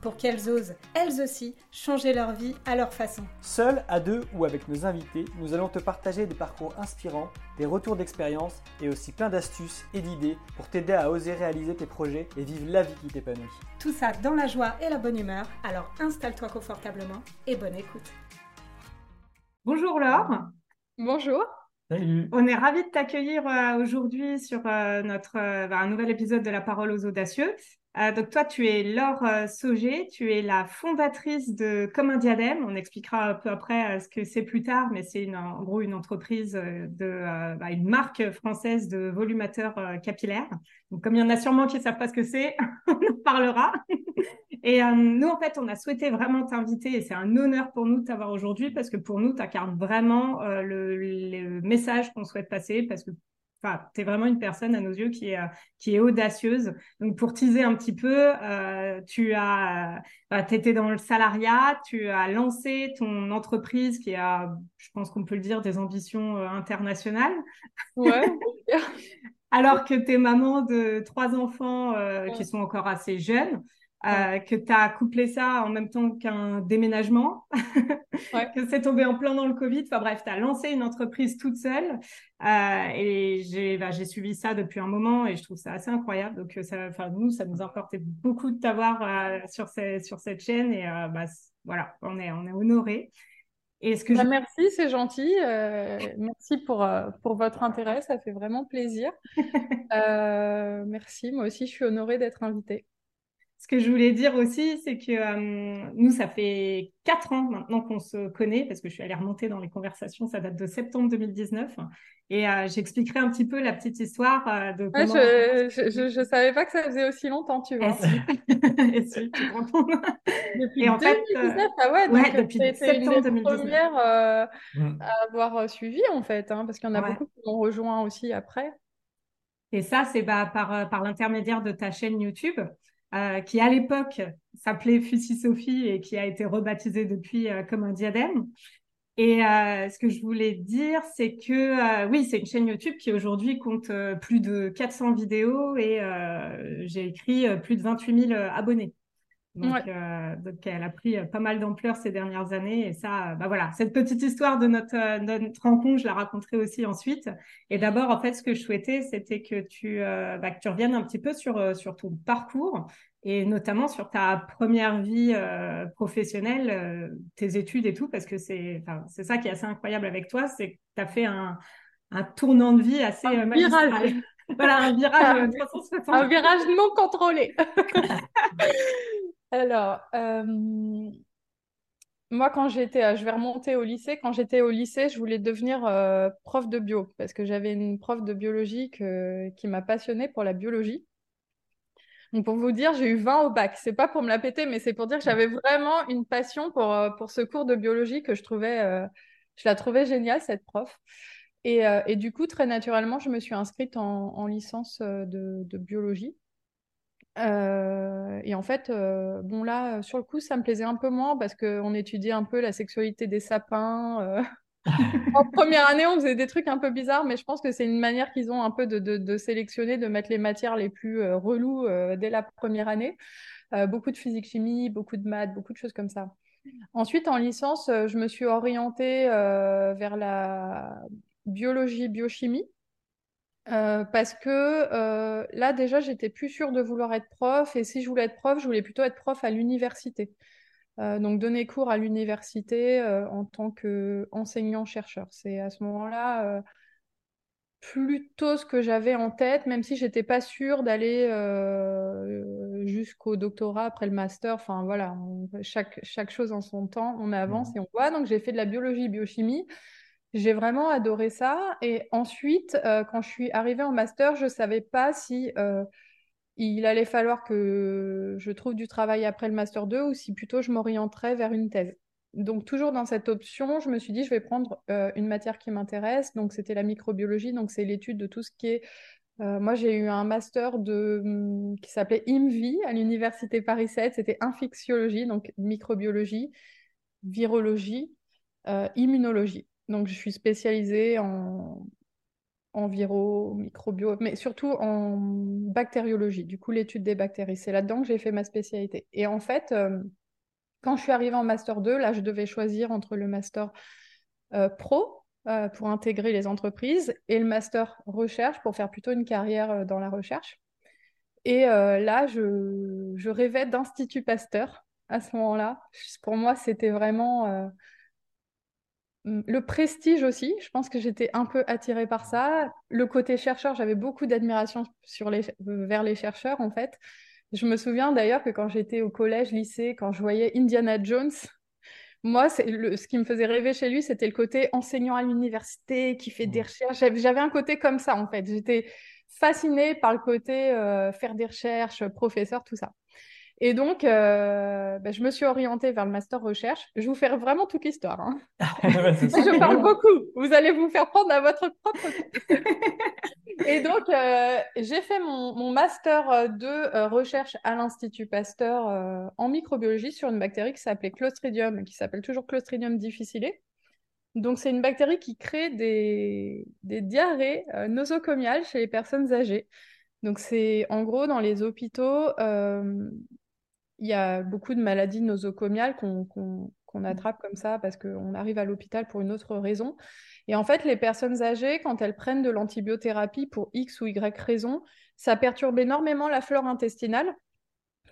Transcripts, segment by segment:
pour qu'elles osent, elles aussi, changer leur vie à leur façon. Seuls, à deux ou avec nos invités, nous allons te partager des parcours inspirants, des retours d'expérience et aussi plein d'astuces et d'idées pour t'aider à oser réaliser tes projets et vivre la vie qui t'épanouit. Tout ça dans la joie et la bonne humeur, alors installe-toi confortablement et bonne écoute. Bonjour Laure. Bonjour. Salut. On est ravis de t'accueillir euh, aujourd'hui sur euh, notre euh, bah, un nouvel épisode de La Parole aux Audacieux. Donc toi, tu es Laure Sauger, tu es la fondatrice de Comme un diadème. On expliquera un peu après ce que c'est plus tard, mais c'est en gros une entreprise de bah, une marque française de volumateurs capillaires. Donc comme il y en a sûrement qui ne savent pas ce que c'est, on en parlera. Et euh, nous, en fait, on a souhaité vraiment t'inviter et c'est un honneur pour nous de t'avoir aujourd'hui parce que pour nous, tu incarnes vraiment euh, le, message qu'on souhaite passer parce que Enfin, tu es vraiment une personne à nos yeux qui est, euh, qui est audacieuse. Donc, pour teaser un petit peu, tu as, bah, étais dans le salariat, tu as lancé ton entreprise qui a, je pense qu'on peut le dire, des ambitions internationales. Ouais. Alors que tu es maman de trois enfants qui sont encore assez jeunes. Euh, que tu as couplé ça en même temps qu'un déménagement, que c'est tombé en plein dans le Covid. Enfin bref, tu as lancé une entreprise toute seule euh, et j'ai bah, suivi ça depuis un moment et je trouve ça assez incroyable. Donc, euh, ça, nous, ça nous a apporté beaucoup de t'avoir euh, sur, sur cette chaîne et bah, voilà, on est, on est honorés. Et ce que bah, Merci, c'est gentil. merci pour, pour votre intérêt, ça fait vraiment plaisir. merci, moi aussi, je suis honorée d'être invitée. Ce que je voulais dire aussi, c'est que euh, nous, ça fait quatre ans maintenant qu'on se connaît, parce que je suis allée remonter dans les conversations, ça date de septembre 2019. Et euh, j'expliquerai un petit peu la petite histoire euh, de comment... je, ne savais pas que ça faisait aussi longtemps, tu vois. Et si, tu Depuis et en 2019, fait, ah ouais, donc depuis septembre 2019. première à avoir suivi, en fait, hein, parce qu'il y en a beaucoup qui m'ont rejoint aussi après. Et ça, c'est bah, par, par l'intermédiaire de ta chaîne YouTube. Euh, qui à l'époque s'appelait Fussy Sophie et qui a été rebaptisée depuis euh, comme un diadème. Et euh, ce que je voulais dire, c'est que oui, c'est une chaîne YouTube qui aujourd'hui compte plus de 400 vidéos et j'ai écrit plus de 28 000 abonnés. Donc, euh, donc, elle a pris pas mal d'ampleur ces dernières années. Et ça, bah voilà, cette petite histoire de notre, notre rencontre, je la raconterai aussi ensuite. Et d'abord, en fait, ce que je souhaitais, c'était que tu, euh, bah, que tu reviennes un petit peu sur, euh, sur ton parcours et notamment sur ta première vie euh, professionnelle, euh, tes études et tout, parce que c'est, c'est ça qui est assez incroyable avec toi, c'est que tu as fait un, un tournant de vie assez un virage. voilà, un virage 360. Un virage non contrôlé. Alors, euh, moi, quand j'étais, euh, je vais remonter au lycée. Quand j'étais au lycée, je voulais devenir euh, prof de bio parce que j'avais une prof de biologie qui m'a passionnée pour la biologie. Pour vous dire, j'ai eu 20 au bac. C'est pas pour me la péter, mais c'est pour dire que j'avais vraiment une passion pour, ce cours de biologie que je trouvais, je la trouvais géniale, cette prof. Et, du coup, très naturellement, je me suis inscrite en, en licence de biologie. Euh, et en fait, euh, bon là, sur le coup, ça me plaisait un peu moins parce qu'on étudiait un peu la sexualité des sapins. Euh. en première année, on faisait des trucs un peu bizarres, mais je pense que c'est une manière qu'ils ont un peu de, de, sélectionner, de mettre les matières les plus relous dès la première année. beaucoup de physique-chimie, beaucoup de maths, beaucoup de choses comme ça. Ensuite, en licence, je me suis orientée vers la biologie-biochimie. Euh, parce que euh, là déjà j'étais plus sûre de vouloir être prof et si je voulais être prof je voulais plutôt être prof à l'université. Euh, donc donner cours à l'université en tant qu'enseignant chercheur c'est à ce moment-là plutôt ce que j'avais en tête même si j'étais pas sûre d'aller jusqu'au doctorat après le master. Enfin voilà chaque, chaque chose en son temps on avance mmh. et on voit. Donc j'ai fait de la biologie biochimie j'ai vraiment adoré ça. Et ensuite, euh, quand je suis arrivée en master, je ne savais pas si euh, il allait falloir que je trouve du travail après le master 2 ou si plutôt je m'orienterais vers une thèse. Donc, toujours dans cette option, je me suis dit, je vais prendre euh, une matière qui m'intéresse. Donc, c'était la microbiologie. Donc, c'est l'étude de tout ce qui est moi, j'ai eu un master de, hum, qui s'appelait IMVI à l'université Paris 7. C'était infectiologie, donc microbiologie, virologie, immunologie. Donc, je suis spécialisée en, viro, microbio, mais surtout en bactériologie, du coup l'étude des bactéries. C'est là-dedans que j'ai fait ma spécialité. Et en fait, euh, quand je suis arrivée en master 2, là, je devais choisir entre le master euh, pro euh, pour intégrer les entreprises et le master recherche pour faire plutôt une carrière dans la recherche. Et là, je rêvais d'Institut Pasteur à ce moment-là. Pour moi, c'était vraiment le prestige aussi, je pense que j'étais un peu attirée par ça. Le côté chercheur, j'avais beaucoup d'admiration les, vers les chercheurs en fait. Je me souviens d'ailleurs que quand j'étais au collège, lycée, quand je voyais Indiana Jones, moi, le, ce qui me faisait rêver chez lui, c'était le côté enseignant à l'université qui fait des mmh. recherches. J'avais un côté comme ça en fait. J'étais fascinée par le côté euh, faire des recherches, professeur, tout ça. Et donc, euh, bah, je me suis orientée vers le master recherche. Je vais vous faire vraiment toute l'histoire. Hein. je parle beaucoup. Vous allez vous faire prendre à votre propre Et donc, euh, j'ai fait mon, master de recherche à l'Institut Pasteur en microbiologie sur une bactérie qui s'appelait Clostridium, qui s'appelle toujours Clostridium difficile. Donc, c'est une bactérie qui crée des, des diarrhées nosocomiales chez les personnes âgées. Donc, c'est en gros dans les hôpitaux, il y a beaucoup de maladies nosocomiales qu'on mmh. attrape comme ça parce qu'on arrive à l'hôpital pour une autre raison. Et en fait, les personnes âgées, quand elles prennent de l'antibiothérapie pour X ou Y raison, ça perturbe énormément la flore intestinale,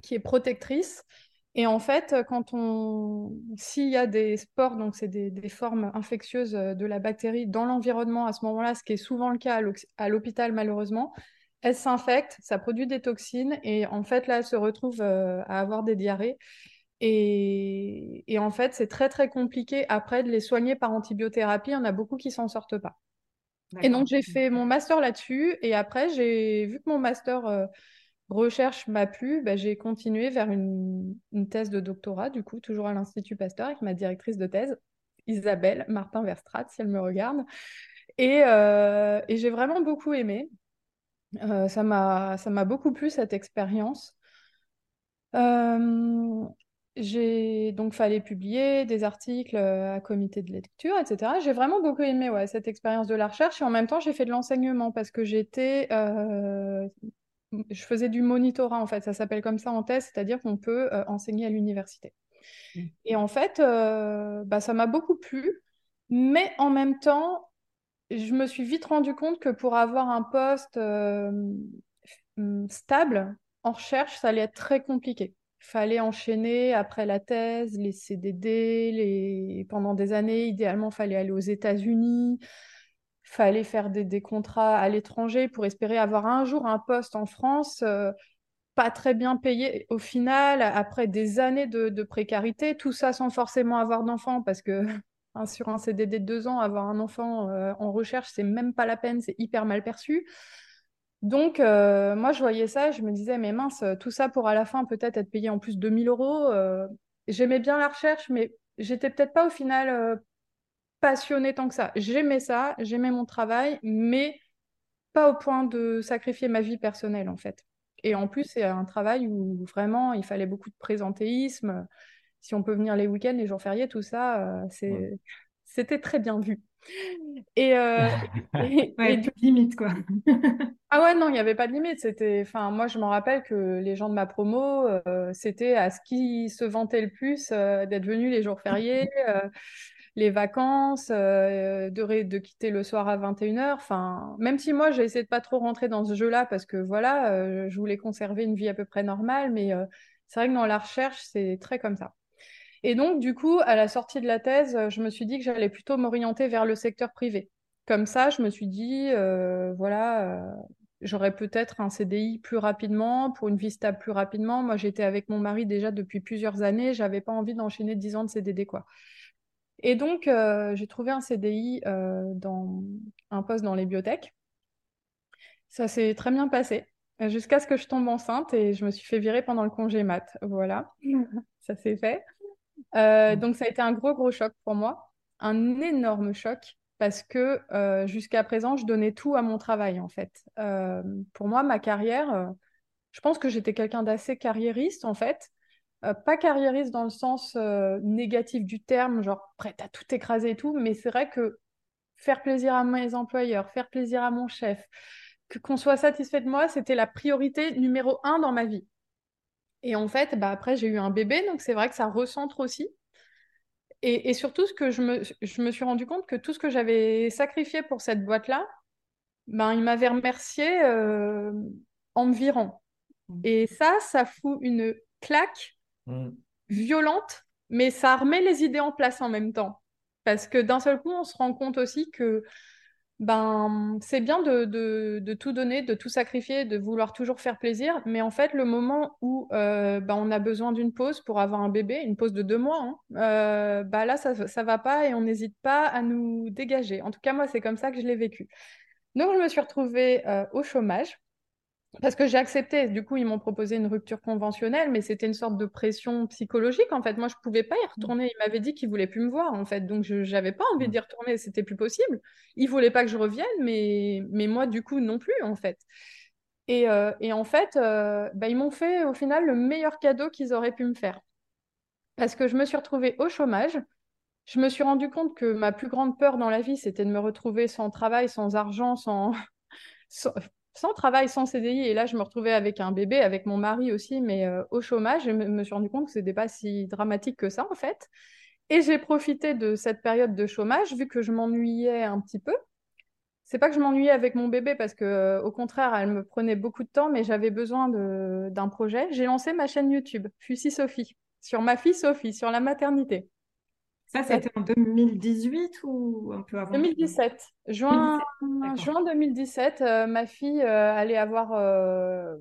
qui est protectrice. Et en fait, quand on, s'il y a des spores, donc c'est des, des, formes infectieuses de la bactérie dans l'environnement à ce moment-là, ce qui est souvent le cas à l'hôpital malheureusement, elle s'infecte, ça produit des toxines et en fait là, elle se retrouve euh, à avoir des diarrhées. Et, en fait, c'est très très compliqué après de les soigner par antibiothérapie. Il y en a beaucoup qui s'en sortent pas. Et donc j'ai fait mon master là-dessus et après j'ai vu que mon master euh, recherche m'a plu, bah, j'ai continué vers une, thèse de doctorat du coup toujours à l'Institut Pasteur avec ma directrice de thèse Isabelle Martin Verstrat si elle me regarde. Et, euh, et j'ai vraiment beaucoup aimé. Euh, ça m'a, ça m'a beaucoup plu cette expérience. Euh, j'ai donc fallait publier des articles euh, à comité de lecture, etc. J'ai vraiment beaucoup aimé ouais, cette expérience de la recherche et en même temps j'ai fait de l'enseignement parce que j'étais, je faisais du monitorat en fait, ça s'appelle comme ça en thèse, c'est-à-dire qu'on peut enseigner à l'université. Mmh. Et en fait, bah, ça m'a beaucoup plu, mais en même temps, je me suis vite rendu compte que pour avoir un poste euh, stable en recherche, ça allait être très compliqué. Il fallait enchaîner après la thèse, les CDD, pendant des années, idéalement, il fallait aller aux États-Unis, il fallait faire des, contrats à l'étranger pour espérer avoir un jour un poste en France. Euh, pas très bien payé au final, après des années de, de précarité, tout ça sans forcément avoir d'enfants, parce que sur un CDD de deux ans, avoir un enfant euh, en recherche, c'est même pas la peine, c'est hyper mal perçu. Donc, euh, moi, je voyais ça, je me disais, mais mince, tout ça pour à la fin peut-être être payé en plus de 2000 euros. Euh, j'aimais bien la recherche, mais j'étais peut-être pas au final passionnée tant que ça. J'aimais ça, j'aimais mon travail, mais pas au point de sacrifier ma vie personnelle, en fait. Et en plus, c'est un travail où vraiment il fallait beaucoup de présentéisme si on peut venir les week-ends, les jours fériés, tout ça, euh, c'est... c'était très bien vu. Et, euh, limite quoi. ah ouais non, il n'y avait pas de limite. C'était, enfin moi je me rappelle que les gens de ma promo, euh, c'était à ce qui se vantait le plus d'être venus les jours fériés, les vacances, de, de quitter le soir à 21h. Enfin, même si moi j'ai essayé de pas trop rentrer dans ce jeu-là parce que voilà, je voulais conserver une vie à peu près normale, mais c'est vrai que dans la recherche c'est très comme ça. Et donc, du coup, à la sortie de la thèse, euh, je me suis dit que j'allais plutôt m'orienter vers le secteur privé. Comme ça, je me suis dit, euh, voilà, euh, j'aurais peut-être un CDI plus rapidement, pour une vie stable plus rapidement. Moi, j'étais avec mon mari déjà depuis plusieurs années, j'avais pas envie d'enchaîner 10 ans de CDD, quoi. Et donc, j'ai trouvé un CDI dans un poste dans les biotech. Ça s'est très bien passé, jusqu'à ce que je tombe enceinte et je me suis fait virer pendant le congé mat. Voilà, ça s'est fait. Euh, donc ça a été un gros gros choc pour moi, un énorme choc. parce que jusqu'à présent, je donnais tout à mon travail, en fait. pour moi, ma carrière, je pense que j'étais quelqu'un d'assez carriériste, en fait. pas carriériste dans le sens négatif du terme, genre prête à tout écraser et tout, mais c'est vrai que faire plaisir à mes employeurs, faire plaisir à mon chef, que qu'on soit satisfait de moi, c'était la priorité numéro un dans ma vie. Et en fait, bah, après, j'ai eu un bébé, donc c'est vrai que ça recentre aussi. Et, surtout, ce que je me, je me suis rendu compte que tout ce que j'avais sacrifié pour cette boîte-là, ben, il m'avait remercié euh, en me virant. Mmh. Et ça, ça fout une claque mmh. violente, mais ça remet les idées en place en même temps. Parce que d'un seul coup, on se rend compte aussi que ben, c'est bien de, tout donner, de tout sacrifier, de vouloir toujours faire plaisir, mais en fait, le moment où euh, ben, on a besoin d'une pause pour avoir un bébé, une pause de deux mois, ben là, ça ne va pas et on n'hésite pas à nous dégager. En tout cas, moi, c'est comme ça que je l'ai vécu. Donc, je me suis retrouvée euh, au chômage. Parce que j'ai accepté, du coup, ils m'ont proposé une rupture conventionnelle, mais c'était une sorte de pression psychologique, en fait. Moi, je ne pouvais pas y retourner. Ils m'avaient dit qu'ils ne voulaient plus me voir, en fait. Donc, je n'avais pas envie d'y retourner, c'était plus possible. Ils ne voulaient pas que je revienne, mais, mais moi, du coup, non plus, en fait. Et, euh, et en fait, euh, bah, ils m'ont fait, au final, le meilleur cadeau qu'ils auraient pu me faire. Parce que je me suis retrouvée au chômage. Je me suis rendu compte que ma plus grande peur dans la vie, c'était de me retrouver sans travail, sans argent, sans sans travail, sans CDI. Et là, je me retrouvais avec un bébé, avec mon mari aussi, mais euh, au chômage. Je me suis rendu compte que ce n'était pas si dramatique que ça, en fait. Et j'ai profité de cette période de chômage, vu que je m'ennuyais un petit peu. C'est pas que je m'ennuyais avec mon bébé, parce que euh, au contraire, elle me prenait beaucoup de temps, mais j'avais besoin d'un projet. J'ai lancé ma chaîne YouTube, Fussy Sophie, sur ma fille Sophie, sur la maternité. Ça, c'était en 2018 ou un peu avant? 2017. Juin, 2017, juin 2017, euh, ma fille euh, allait avoir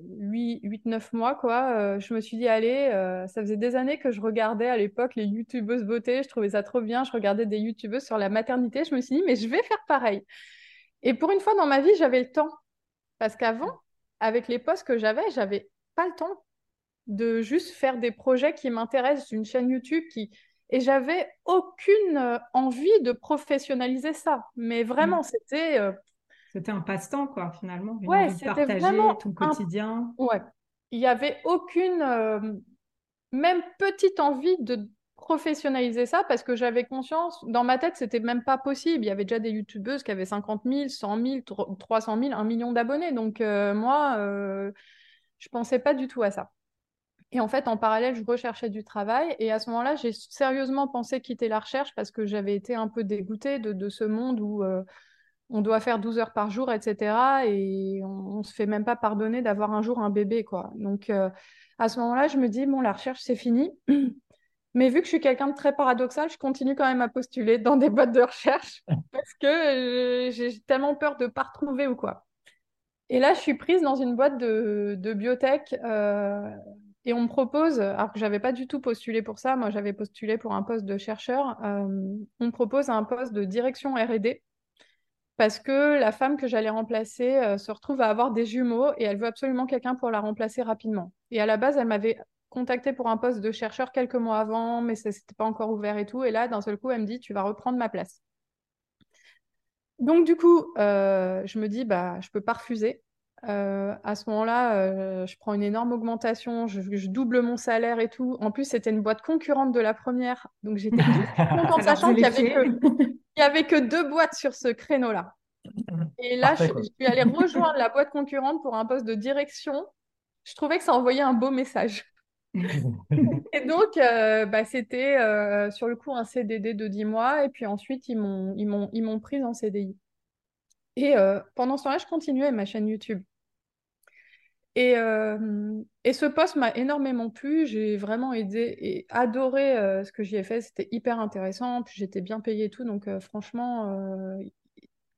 8-9 euh, mois. quoi. je me suis dit, allez, ça faisait des années que je regardais à l'époque les youtubeuses beauté. Je trouvais ça trop bien. Je regardais des youtubeuses sur la maternité. Je me suis dit, mais je vais faire pareil. Et pour une fois dans ma vie, j'avais le temps. Parce qu'avant, avec les postes que j'avais, j'avais pas le temps de juste faire des projets qui m'intéressent, une chaîne YouTube qui et j'avais aucune euh, envie de professionnaliser ça. Mais vraiment, mm. c'était. Euh, c'était un passe-temps, quoi, finalement. Une ouais, c'était vraiment ton quotidien. Ouais. Il n'y avait aucune, euh, même petite envie de professionnaliser ça parce que j'avais conscience, dans ma tête, c'était même pas possible. Il y avait déjà des youtubeuses qui avaient 50 000, 100 000, 300 000, 1 million d'abonnés. Donc, moi, je pensais pas du tout à ça. Et en fait, en parallèle, je recherchais du travail. Et à ce moment-là, j'ai sérieusement pensé quitter la recherche parce que j'avais été un peu dégoûtée de, ce monde où euh, on doit faire 12 heures par jour, etc. Et on ne se fait même pas pardonner d'avoir un jour un bébé, quoi. Donc, euh, à ce moment-là, je me dis, bon, la recherche, c'est fini. Mais vu que je suis quelqu'un de très paradoxal, je continue quand même à postuler dans des boîtes de recherche parce que euh, j'ai tellement peur de ne pas retrouver ou quoi. Et là, je suis prise dans une boîte de, de biotech et on me propose, alors que j'avais pas du tout postulé pour ça, moi j'avais postulé pour un poste de chercheur, euh, on me propose un poste de direction R&D parce que la femme que j'allais remplacer euh, se retrouve à avoir des jumeaux et elle veut absolument quelqu'un pour la remplacer rapidement. Et à la base, elle m'avait contacté pour un poste de chercheur quelques mois avant, mais ça n'était pas encore ouvert et tout. Et là, d'un seul coup, elle me dit, tu vas reprendre ma place. Donc du coup, euh, je me dis, bah, je peux pas refuser. Euh, à ce moment-là, euh, je prends une énorme augmentation, je, double mon salaire et tout. En plus, c'était une boîte concurrente de la première, donc j'étais contente, sachant qu'il n'y avait, que... avait que deux boîtes sur ce créneau-là. Et là, je, suis allée rejoindre la boîte concurrente pour un poste de direction. Je trouvais que ça envoyait un beau message. et donc, euh, bah, c'était sur le coup un CDD de 10 mois, et puis ensuite, ils m'ont prise en CDI. Et euh, pendant ce temps-là, je continuais ma chaîne YouTube. Et, euh, ce poste m'a énormément plu. J'ai vraiment aidé et adoré euh, ce que j'y ai fait. C'était hyper intéressant. Puis j'étais bien payée et tout. Donc franchement,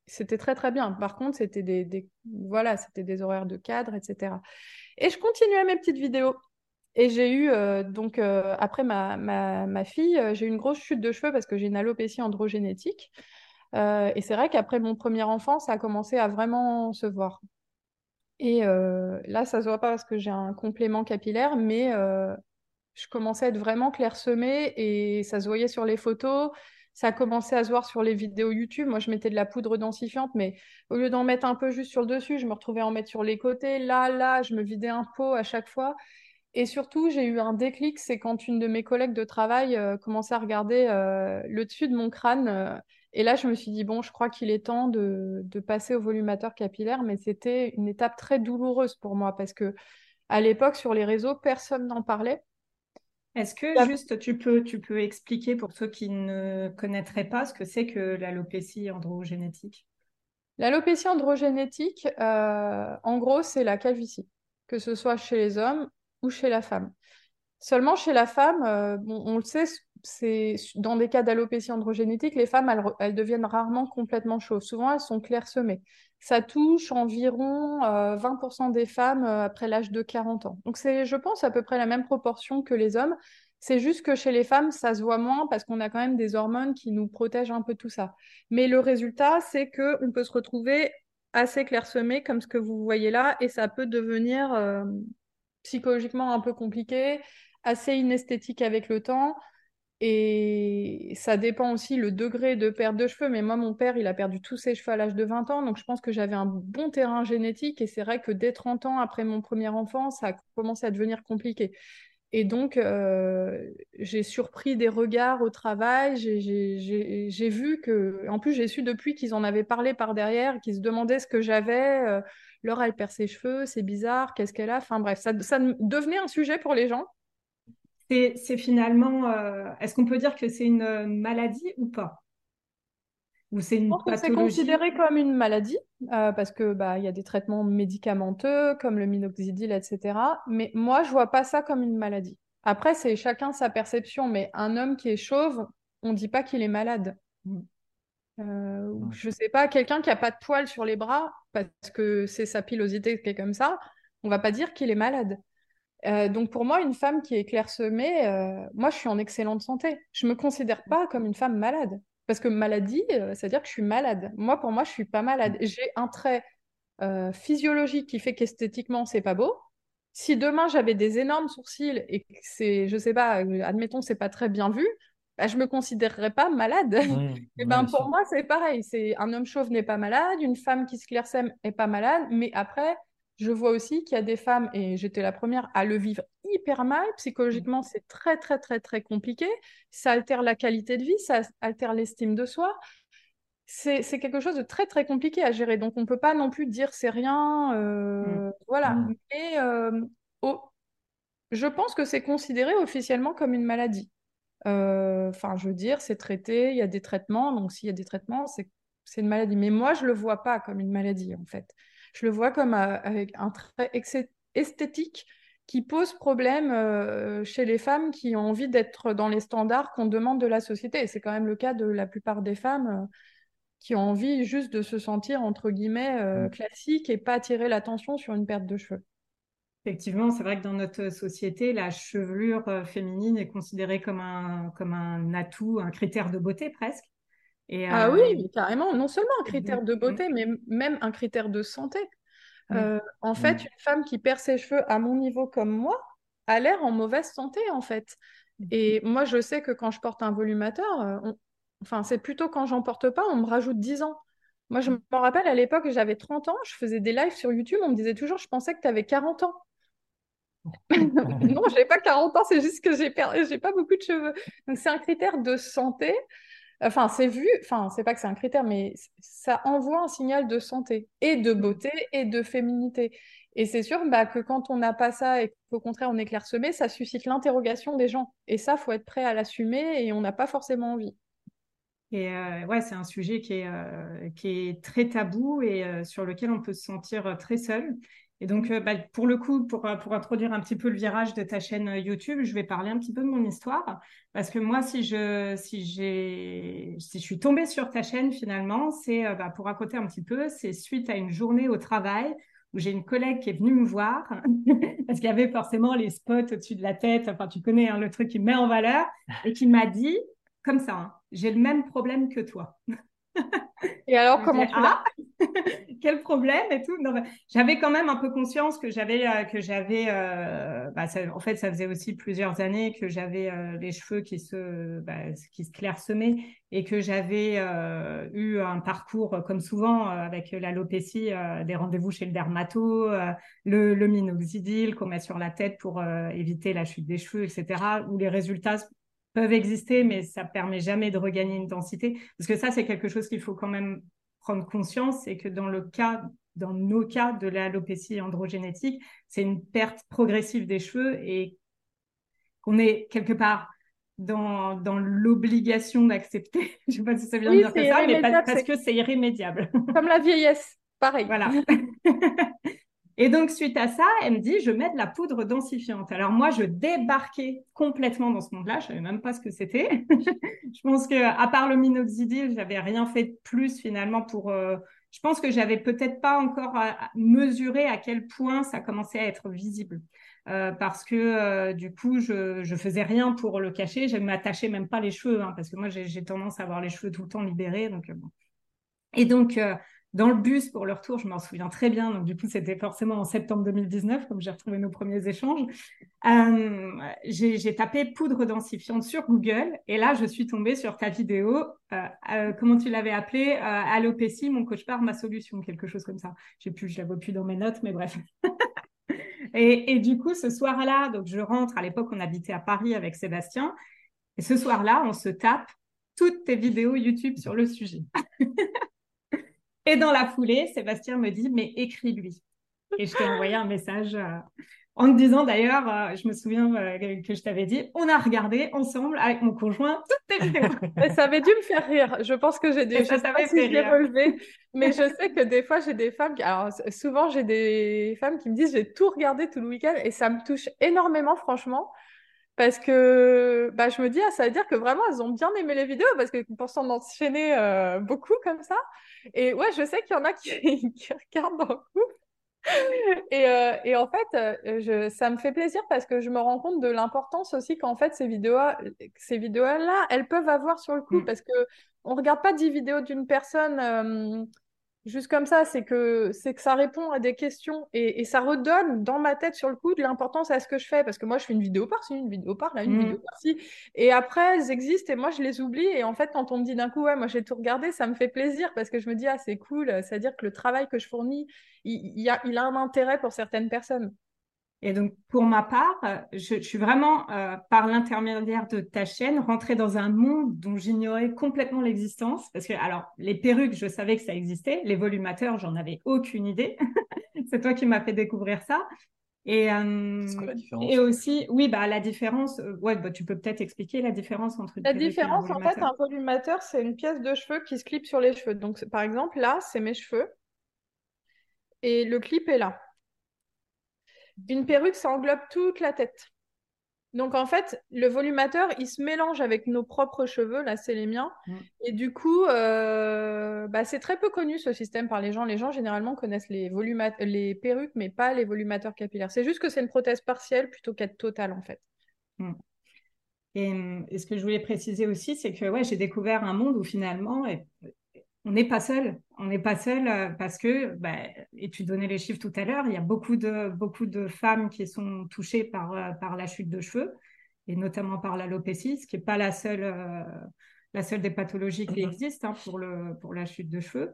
c'était très très bien. Par contre, c'était des, voilà, des horaires de cadre, etc. Et je continuais mes petites vidéos. Et j'ai eu, donc, après ma, ma, ma fille, j'ai eu une grosse chute de cheveux parce que j'ai une alopécie androgénétique. Euh, et c'est vrai qu'après mon premier enfant, ça a commencé à vraiment se voir. Et euh, là, ça se voit pas parce que j'ai un complément capillaire, mais euh, je commençais à être vraiment clairsemée et ça se voyait sur les photos. Ça a commencé à se voir sur les vidéos YouTube. Moi, je mettais de la poudre densifiante, mais au lieu d'en mettre un peu juste sur le dessus, je me retrouvais à en mettre sur les côtés. Là, là, je me vidais un pot à chaque fois. Et surtout, j'ai eu un déclic, c'est quand une de mes collègues de travail commençait à regarder le dessus de mon crâne. Euh, et là, je me suis dit, bon, je crois qu'il est temps de, de, passer au volumateur capillaire, mais c'était une étape très douloureuse pour moi parce que à l'époque, sur les réseaux, personne n'en parlait. Est-ce que juste tu peux, tu peux expliquer pour ceux qui ne connaîtraient pas ce que c'est que l'alopécie androgénétique? L'alopécie androgénétique, en gros, c'est la calvitie, que ce soit chez les hommes ou chez la femme. Seulement chez la femme, euh, on le sait, c'est dans des cas d'alopécie androgénétique, les femmes, elles, deviennent rarement complètement chauves. Souvent, elles sont clairsemées. Ça touche environ 20% euh, des femmes euh, après l'âge de 40 ans. Donc, c'est, je pense, à peu près la même proportion que les hommes. C'est juste que chez les femmes, ça se voit moins parce qu'on a quand même des hormones qui nous protègent un peu tout ça. Mais le résultat, c'est qu'on peut se retrouver assez clairsemé comme ce que vous voyez là et ça peut devenir psychologiquement un peu compliqué, assez inesthétique avec le temps. Et ça dépend aussi le degré de perte de cheveux. Mais moi, mon père, il a perdu tous ses cheveux à l'âge de 20 ans. Donc, je pense que j'avais un bon terrain génétique. Et c'est vrai que dès 30 ans, après mon premier enfant, ça a commencé à devenir compliqué. Et donc, euh, j'ai surpris des regards au travail. J'ai vu que, en plus, j'ai su depuis qu'ils en avaient parlé par derrière, qu'ils se demandaient ce que j'avais. Euh, Laura, elle perd ses cheveux, c'est bizarre, qu'est-ce qu'elle a? Enfin bref, ça, devenait un sujet pour les gens. C'est finalement, euh, est-ce qu'on peut dire que c'est une maladie ou pas? Ou c'est une pathologie C'est considéré comme une maladie euh, parce que bah il y a des traitements médicamenteux comme le minoxidil, etc. Mais moi, je vois pas ça comme une maladie. Après, c'est chacun sa perception. Mais un homme qui est chauve, on dit pas qu'il est malade. Mm. Euh, je sais pas, quelqu'un qui a pas de poils sur les bras parce que c'est sa pilosité qui est comme ça, on va pas dire qu'il est malade. Euh, donc pour moi, une femme qui est clairsemée, euh, moi je suis en excellente santé. Je me considère pas comme une femme malade parce que maladie, c'est-à-dire que je suis malade. Moi, pour moi, je suis pas malade. J'ai un trait physiologique qui fait qu'esthétiquement c'est pas beau. Si demain j'avais des énormes sourcils et que c'est, je sais pas, admettons c'est pas très bien vu, bah, je me considérerais pas malade. et ben pour moi, c'est pareil. C'est un homme chauve n'est pas malade, une femme qui se clairsème est pas malade, mais après, je vois aussi qu'il y a des femmes, et j'étais la première à le vivre hyper mal. Psychologiquement, c'est très, très, très, très compliqué. Ça altère la qualité de vie, ça altère l'estime de soi. C'est quelque chose de très, très compliqué à gérer. Donc, on ne peut pas non plus dire c'est rien. Euh, mm. Voilà. Mm. Mais euh, je pense que c'est considéré officiellement comme une maladie. Euh, enfin, je veux dire, c'est traité, il y a des traitements, donc s'il y a des traitements, c'est une maladie. Mais moi, je le vois pas comme une maladie, en fait. Je le vois comme euh, avec un trait esthétique qui pose problème euh, chez les femmes qui ont envie d'être dans les standards qu'on demande de la société. Et c'est quand même le cas de la plupart des femmes qui ont envie juste de se sentir, entre guillemets, mmh. classique et pas attirer l'attention sur une perte de cheveux. Effectivement, c'est vrai que dans notre société, la chevelure euh, féminine est considérée comme un, comme un atout, un critère de beauté presque. Et, ah euh, oui, carrément. Non seulement un critère de beauté, mais même un critère de santé. Euh, en fait, une femme qui perd ses cheveux à mon niveau comme moi a l'air en mauvaise santé, en fait. Et moi, je sais que quand je porte un volumateur, enfin, c'est plutôt quand j'en porte pas, on me rajoute 10 ans. Moi, je me rappelle à l'époque, j'avais 30 ans, je faisais des lives sur YouTube, on me disait toujours, je pensais que tu avais 40 ans. non, j'ai pas 40 ans, c'est juste que j'ai j'ai pas beaucoup de cheveux. Donc c'est un critère de santé. Enfin, c'est vu, enfin, c'est pas que c'est un critère, mais ça envoie un signal de santé et de beauté et de féminité. Et c'est sûr bah, que quand on n'a pas ça et qu'au contraire on est clairsemé, ça suscite l'interrogation des gens. Et ça, faut être prêt à l'assumer et on n'a pas forcément envie. Et euh, ouais, c'est un sujet qui est, euh, qui est très tabou et euh, sur lequel on peut se sentir très seul. Et donc, euh, bah, pour le coup, pour, euh, pour introduire un petit peu le virage de ta chaîne euh, YouTube, je vais parler un petit peu de mon histoire. Parce que moi, si je, si si je suis tombée sur ta chaîne finalement, c'est bah, pour raconter un petit peu, c'est suite à une journée au travail où j'ai une collègue qui est venue me voir parce qu'il y avait forcément les spots au-dessus de la tête. Enfin, tu connais hein, le truc qui met en valeur et qui m'a dit comme ça, hein, j'ai le même problème que toi. Et alors, comment tu l'as quel problème et tout. J'avais quand même un peu conscience que j'avais, euh, que j'avais, euh, bah, en fait, ça faisait aussi plusieurs années que j'avais euh, les cheveux qui se, bah, qui se clairsemaient et que j'avais eu un parcours, comme souvent, avec l'alopécie, des rendez-vous chez le dermato, le, le minoxidil qu'on met sur la tête pour éviter la chute des cheveux, etc., où les résultats peuvent exister, mais ça permet jamais de regagner une densité. Parce que ça, c'est quelque chose qu'il faut quand même prendre conscience, c'est que dans le cas, dans nos cas de l'alopécie androgénétique, c'est une perte progressive des cheveux et qu'on est quelque part dans, dans l'obligation d'accepter. Je ne sais pas si ça vient dire que ça, mais parce que c'est irrémédiable. Comme la vieillesse, pareil. Voilà. Et donc, suite à ça, elle me dit, je mets de la poudre densifiante. Alors moi, je débarquais complètement dans ce monde-là. Je savais même pas ce que c'était. je pense que, à part le minoxidil, j'avais rien fait de plus finalement pour. Euh, je pense que j'avais peut-être pas encore mesuré à quel point ça commençait à être visible. Euh, parce que euh, du coup, je, je faisais rien pour le cacher. Je ne m'attachais même pas les cheveux, hein, parce que moi, j'ai tendance à avoir les cheveux tout le temps libérés. Donc, bon. Et donc, dans le bus pour le retour, je m'en souviens très bien. Donc, du coup, c'était forcément en septembre 2019, comme j'ai retrouvé nos premiers échanges. Euh, j'ai tapé poudre densifiante sur Google et là, je suis tombée sur ta vidéo. Euh, euh, comment tu l'avais appelé Alopécie, mon coach part ma solution, quelque chose comme ça. Je la vois plus dans mes notes, mais bref. et, et, du coup, ce soir-là, donc je rentre. À l'époque, on habitait à Paris avec Sébastien. Et ce soir-là, on se tape toutes tes vidéos YouTube sur le sujet. Et dans la foulée, Sébastien me dit, mais écris-lui. Et je t'ai envoyé un message euh, en te disant d'ailleurs, euh, je me souviens euh, que je t'avais dit, on a regardé ensemble avec mon conjoint toutes tes vidéos. ça avait dû me faire rire. Je pense que j'ai des. choses pas si relevé, mais je sais que des fois j'ai des femmes. Qui... Alors souvent j'ai des femmes qui me disent, j'ai tout regardé tout le week-end et ça me touche énormément, franchement parce que bah, je me dis, ah, ça veut dire que vraiment, elles ont bien aimé les vidéos parce que pensant d'enchaîner euh, beaucoup comme ça. Et ouais, je sais qu'il y en a qui, regardent dans le coup. Et, euh, et, en fait, euh, je, ça me fait plaisir parce que je me rends compte de l'importance aussi qu'en fait, ces vidéos-là, ces vidéos-là, elles peuvent avoir sur le coup mm. parce que on regarde pas 10 vidéos d'une personne juste comme ça, c'est que, c'est que ça répond à des questions et, ça redonne dans ma tête sur le coup de l'importance à ce que je fais. Parce que moi, je fais une vidéo par-ci, une vidéo par-là, une mmh. vidéo par-ci. Et après, elles existent et moi, je les oublie. Et en fait, quand on me dit d'un coup, ouais, moi, j'ai tout regardé, ça me fait plaisir parce que je me dis, ah, c'est cool. C'est-à-dire que le travail que je fournis, il, a, il a un intérêt pour certaines personnes. Et donc, pour ma part, je, suis vraiment, euh, par l'intermédiaire de ta chaîne, rentrée dans un monde dont j'ignorais complètement l'existence. Parce que, alors, les perruques, je savais que ça existait. Les volumateurs, j'en avais aucune idée. C'est toi qui m'as fait découvrir ça. Et, euh, la différence et aussi, oui, bah, la différence, euh, ouais, bah, tu peux peut-être expliquer la différence entre une La différence, en fait, un volumateur, c'est une pièce de cheveux qui se clip sur les cheveux. Donc, par exemple, là, c'est mes cheveux. Et le clip est là. Une perruque, ça englobe toute la tête. Donc en fait, le volumateur, il se mélange avec nos propres cheveux, là c'est les miens. Mm. Et du coup, euh, bah, c'est très peu connu ce système par les gens. Les gens généralement connaissent les, les perruques, mais pas les volumateurs capillaires. C'est juste que c'est une prothèse partielle plutôt qu'être totale en fait. Mm. Et, et, ce que je voulais préciser aussi, c'est que ouais, j'ai découvert un monde où finalement, on n'est pas seul. On n'est pas seul euh, parce que, bah, et tu donnais les chiffres tout à l'heure, il y a beaucoup de, beaucoup de femmes qui sont touchées par, euh, par la chute de cheveux, et notamment par l'alopécie, ce qui n'est pas la seule, euh, la seule des pathologies qui existent hein, pour, le, pour la chute de cheveux.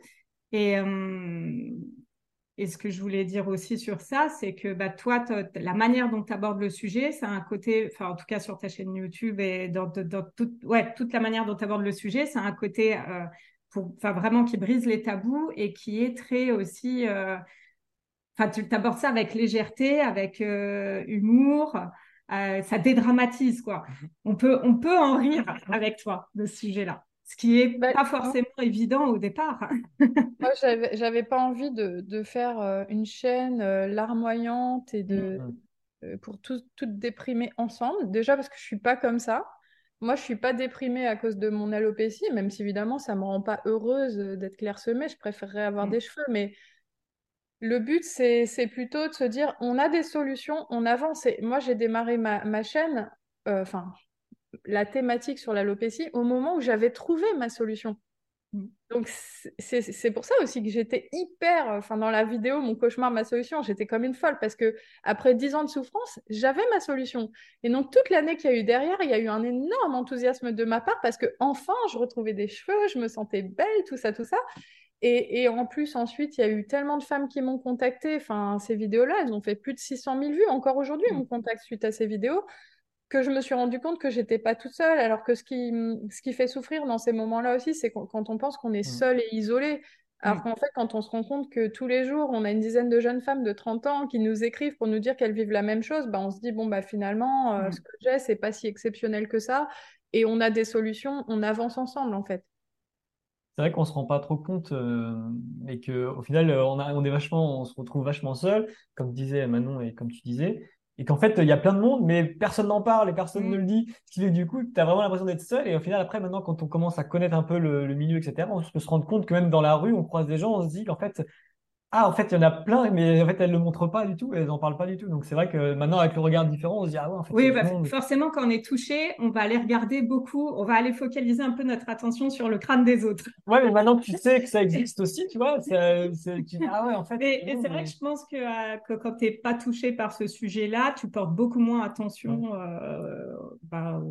Et, et ce que je voulais dire aussi sur ça, c'est que bah, toi, la manière dont tu abordes le sujet, c'est un côté, enfin en tout cas sur ta chaîne YouTube et dans, dans, ouais, toute la manière dont tu abordes le sujet, c'est un côté enfin vraiment qui brise les tabous et qui est très aussi, euh, enfin tu abordes ça avec légèreté, avec euh, humour, euh, ça dédramatise quoi. Mhm. On peut, on peut en rire avec toi de ce sujet-là. Ce qui est bah, pas forcément évident au départ. Moi, j'avais pas envie de, de faire une chaîne larmoyante et de, mhm. pour tout, toutes déprimer ensemble. Déjà parce que je suis pas comme ça. Moi, je suis pas déprimée à cause de mon alopécie, même si évidemment, ça me rend pas heureuse euh, d'être clairsemée. Je préférerais avoir mm. des cheveux, mais le but, c'est plutôt de se dire, on a des solutions, on avance. Et moi, j'ai démarré ma, ma chaîne, euh, enfin, la thématique sur l'alopécie, au moment où j'avais trouvé ma solution. Mm. Donc, c'est pour ça aussi que j'étais hyper, enfin, dans la vidéo, mon cauchemar, ma solution, j'étais comme une folle parce que après dix ans de souffrance, j'avais ma solution. Et donc, toute l'année qu'il y a eu derrière, il y a eu un énorme enthousiasme de ma part parce que enfin, je retrouvais des cheveux, je me sentais belle, tout ça, tout ça. Et, et en plus, ensuite, il y a eu tellement de femmes qui m'ont contacté. Enfin, ces vidéos-là, elles ont fait plus de 600 000 vues. Encore aujourd'hui, on me contacte suite à ces vidéos que je me suis rendu compte que j'étais pas toute seule. Alors que ce qui, ce qui fait souffrir dans ces moments-là aussi, c'est quand on pense qu'on est mmh. seul et isolé. Alors mmh. qu'en fait, quand on se rend compte que tous les jours, on a une dizaine de jeunes femmes de 30 ans qui nous écrivent pour nous dire qu'elles vivent la même chose, bah, on se dit, bon, bah, finalement, euh, mmh. ce que j'ai, c'est pas si exceptionnel que ça. Et on a des solutions, on avance ensemble, en fait. C'est vrai qu'on se rend pas trop compte euh, et que au final, on, a, on est vachement, on se retrouve vachement seul, comme disait Manon et comme tu disais et qu'en fait, il y a plein de monde, mais personne n'en parle et personne mm. ne le dit. Ce qui fait du coup, tu as vraiment l'impression d'être seul. Et au final, après, maintenant, quand on commence à connaître un peu le, le, milieu, etc., on peut se rendre compte que même dans la rue, on croise des gens, on se dit qu'en fait, ah, en fait, il y en a plein, mais en fait, elles ne le montrent pas du tout, elles n'en parlent pas du tout. Donc, c'est vrai que maintenant, avec le regard différent, on se dit, ah ouais, en fait. Oui, bah, forcément, quand on est touché, on va aller regarder beaucoup, on va aller focaliser un peu notre attention sur le crâne des autres. Ouais, mais maintenant que tu sais que ça existe aussi, tu vois, c'est, tu dis, ah ouais, en fait. Mais, c'est vrai que je pense que, euh, que quand tu n'es pas touché par ce sujet-là, tu portes beaucoup moins attention euh, bah,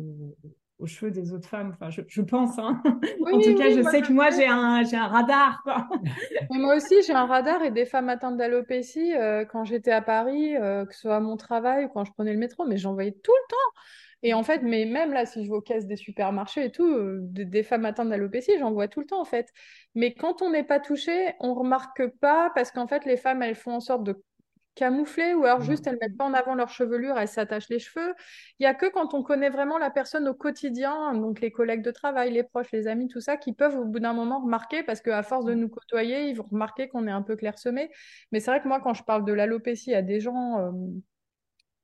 aux cheveux des autres femmes. Enfin, je, pense. Hein. en tout cas, je sais que moi, j'ai un, j'ai un radar. moi aussi, j'ai un radar et des femmes atteintes d'alopécie euh, quand j'étais à Paris, euh, que ce soit à mon travail ou quand je prenais le métro, mais j'en voyais tout le temps. Et en fait, mais même là, si je vais aux caisses des supermarchés et tout, euh, des, femmes atteintes d'alopécie, j'en vois tout le temps en fait. Mais quand on n'est pas touché, on remarque pas parce qu'en fait, les femmes, elles font en sorte de camoufler ou alors juste elles mettent pas en avant leur chevelure, elles s'attachent les cheveux. Il y a que quand on connaît vraiment la personne au quotidien, donc les collègues de travail, les proches, les amis, tout ça, qui peuvent au bout d'un moment remarquer parce qu'à force de nous côtoyer, ils vont remarquer qu'on est un peu clairsemé. Mais c'est vrai que moi, quand je parle de l'alopécie à des gens, euh,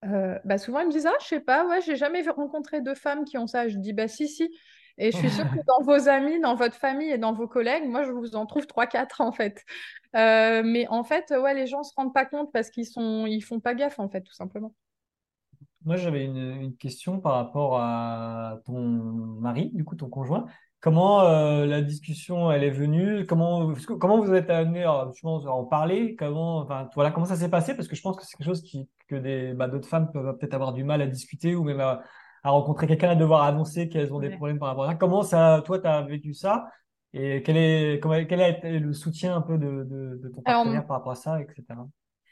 euh, bah souvent ils me disent ah je sais pas, ouais, j'ai jamais rencontré de femmes qui ont ça. Je dis bah si si. Et je suis sûre que dans vos amis, dans votre famille et dans vos collègues, moi, je vous en trouve 3-4 en fait. Euh, mais en fait, ouais, les gens ne se rendent pas compte parce qu'ils sont, ils font pas gaffe en fait, tout simplement. Moi, j'avais une, question par rapport à ton mari, du coup, ton conjoint. Comment euh, la discussion elle est venue? Comment comment vous êtes amené à, en parler? Comment enfin voilà comment ça s'est passé? Parce que je pense que c'est quelque chose qui, que bah, d'autres femmes peuvent peut-être avoir du mal à discuter ou même à, à rencontrer quelqu'un et devoir annoncer qu'elles ont des problèmes par rapport à ça. Comment ça, toi, tu as vécu ça? Et quel, est, quel le soutien un peu de, de, ton partenaire par rapport à ça, etc.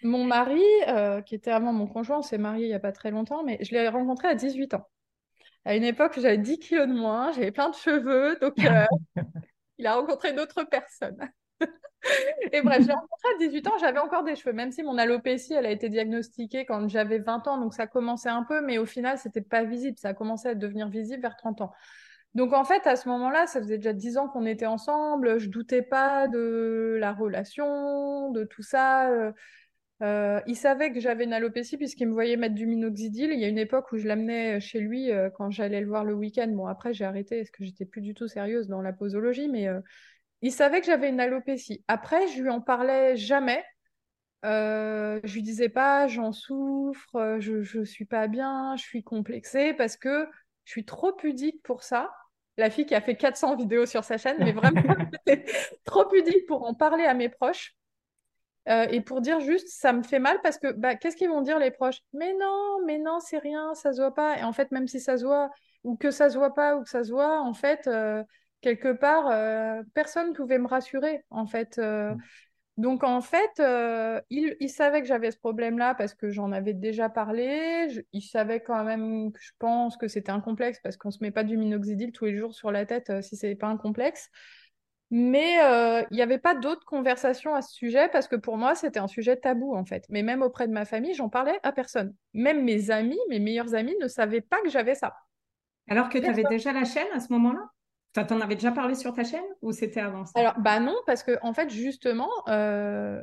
Mon mari, euh, qui était avant mon conjoint, s'est marié il n'y a pas très longtemps, mais je l'ai rencontré à 18 ans. À une époque, j'avais 10 kilos de moins, j'avais plein de cheveux, donc euh, il a rencontré d'autres personnes. Et bref, j'ai rencontré à 18 ans, j'avais encore des cheveux, même si mon alopécie, elle a été diagnostiquée quand j'avais 20 ans, donc ça commençait un peu, mais au final, c'était pas visible, ça a commencé à devenir visible vers 30 ans. Donc en fait, à ce moment-là, ça faisait déjà 10 ans qu'on était ensemble, je doutais pas de la relation, de tout ça. Euh, euh, il savait que j'avais une alopécie puisqu'il me voyait mettre du minoxidil. Il y a une époque où je l'amenais chez lui euh, quand j'allais le voir le week-end. Bon, après, j'ai arrêté parce que j'étais plus du tout sérieuse dans la posologie, mais il savait que j'avais une alopécie. Après, je lui en parlais jamais. Euh, je lui disais pas, j'en souffre, euh, je, je suis pas bien, je suis complexée parce que je suis trop pudique pour ça. La fille qui a fait 400 vidéos sur sa chaîne, mais vraiment trop pudique pour en parler à mes proches. Euh, et pour dire juste, ça me fait mal parce que bah, qu'est-ce qu'ils vont dire les proches? Mais non, mais non, c'est rien, ça se voit pas. Et en fait, même si ça se voit, ou que ça se voit pas, ou que ça se voit, en fait, euh, quelque part, euh, personne ne pouvait me rassurer, en fait. Euh. Mm. donc, en fait, euh, il, il, savait que j'avais ce problème-là parce que j'en avais déjà parlé. il savait quand même que je pense que c'était un complexe parce qu'on ne se met pas du minoxidil tous les jours sur la tête si ce n'est pas un complexe. Mais il n'y avait pas d'autres conversations à ce sujet parce que pour moi, c'était un sujet tabou, en fait. Mais même auprès de ma famille, j'en parlais à personne. Même mes amis, mes meilleurs amis, ne savaient pas que j'avais ça. Alors que tu avais déjà la chaîne à ce moment-là? Tu en avais déjà parlé sur ta chaîne ou c'était avant ça? Alors, bah non, parce que en fait, justement, euh,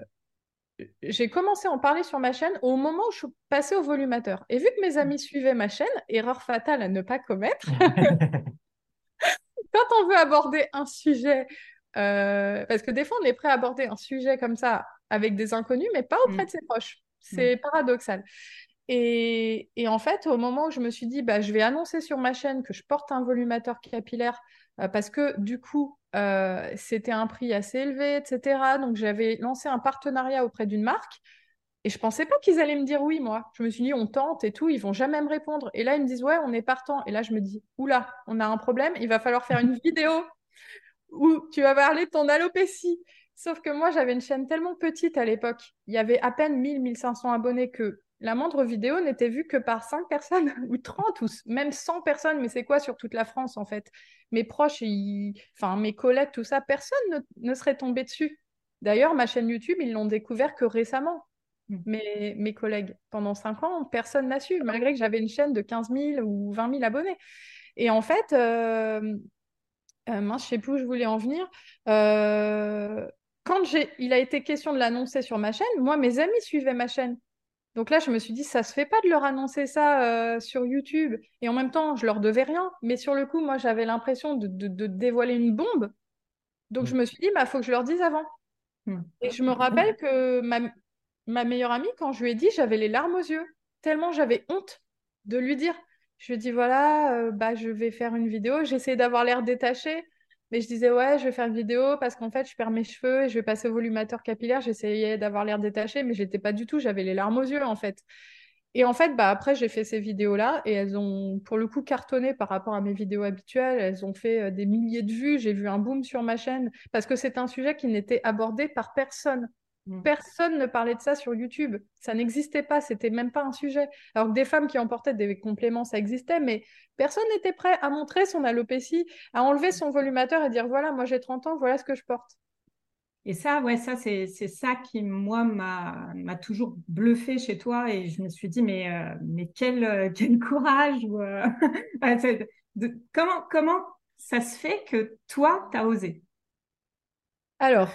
j'ai commencé à en parler sur ma chaîne au moment où je suis passée au volumateur. Et vu que mes amis suivaient ma chaîne, erreur fatale à ne pas commettre, quand on veut aborder un sujet, euh, parce que des fois, on est prêt à aborder un sujet comme ça avec des inconnus, mais pas auprès mm. de ses proches. C'est mm. paradoxal. Et, et, en fait, au moment où je me suis dit, bah, je vais annoncer sur ma chaîne que je porte un volumateur capillaire parce que du coup, c'était un prix assez élevé, etc. Donc j'avais lancé un partenariat auprès d'une marque. Et je pensais pas qu'ils allaient me dire oui, moi. Je me suis dit, on tente et tout, ils vont jamais me répondre. Et là, ils me disent, ouais, on est partant. Et là, je me dis, oula, on a un problème, il va falloir faire une vidéo où tu vas parler de ton alopécie. Sauf que moi, j'avais une chaîne tellement petite à l'époque. Il y avait à peine 1000, 1500 abonnés que la moindre vidéo n'était vue que par 5 personnes ou 30 ou même 100 personnes. Mais c'est quoi sur toute la France, en fait? Mes proches, enfin, mes collègues, tout ça, personne ne, ne serait tombé dessus. D'ailleurs, ma chaîne YouTube, ils l'ont découvert que récemment. Mm. Mes, mes, collègues. Pendant 5 ans, personne n'a su, malgré que j'avais une chaîne de 15 000 ou 20 000 abonnés. Et en fait, euh, euh, mince, je sais plus où je voulais en venir. Euh, quand il a été question de l'annoncer sur ma chaîne, moi, mes amis suivaient ma chaîne. Donc là, je me suis dit, ça se fait pas de leur annoncer ça sur YouTube. Et en même temps, je leur devais rien. Mais sur le coup, moi, j'avais l'impression de, de, dévoiler une bombe. Donc mm. je me suis dit, il bah, faut que je leur dise avant. Mm. Et je me rappelle que ma, ma meilleure amie, quand je lui ai dit, j'avais les larmes aux yeux, tellement j'avais honte de lui dire. Je lui ai dit, voilà, euh, bah, je vais faire une vidéo. J'essayais d'avoir l'air détaché, mais je disais, ouais, je vais faire une vidéo parce qu'en fait, je perds mes cheveux et je vais passer au volumateur capillaire. J'essayais d'avoir l'air détaché, mais je n'étais pas du tout. J'avais les larmes aux yeux, en fait. Et en fait, bah, après, j'ai fait ces vidéos-là et elles ont, pour le coup, cartonné par rapport à mes vidéos habituelles. Elles ont fait euh, des milliers de vues. J'ai vu un boom sur ma chaîne parce que c'est un sujet qui n'était abordé par personne. Mm. Personne ne parlait de ça sur YouTube. Ça n'existait pas, c'était même pas un sujet. Alors que des femmes qui emportaient des compléments, ça existait, mais personne n'était prêt à montrer son alopécie, à enlever son volumateur et dire voilà, moi j'ai 30 ans, voilà ce que je porte. Et ça, ouais, ça, c'est ça qui, moi, m'a toujours bluffé chez toi. Et je me suis dit, mais, euh, mais quel, euh, quel courage euh, comment, comment ça se fait que toi, tu as osé? Alors,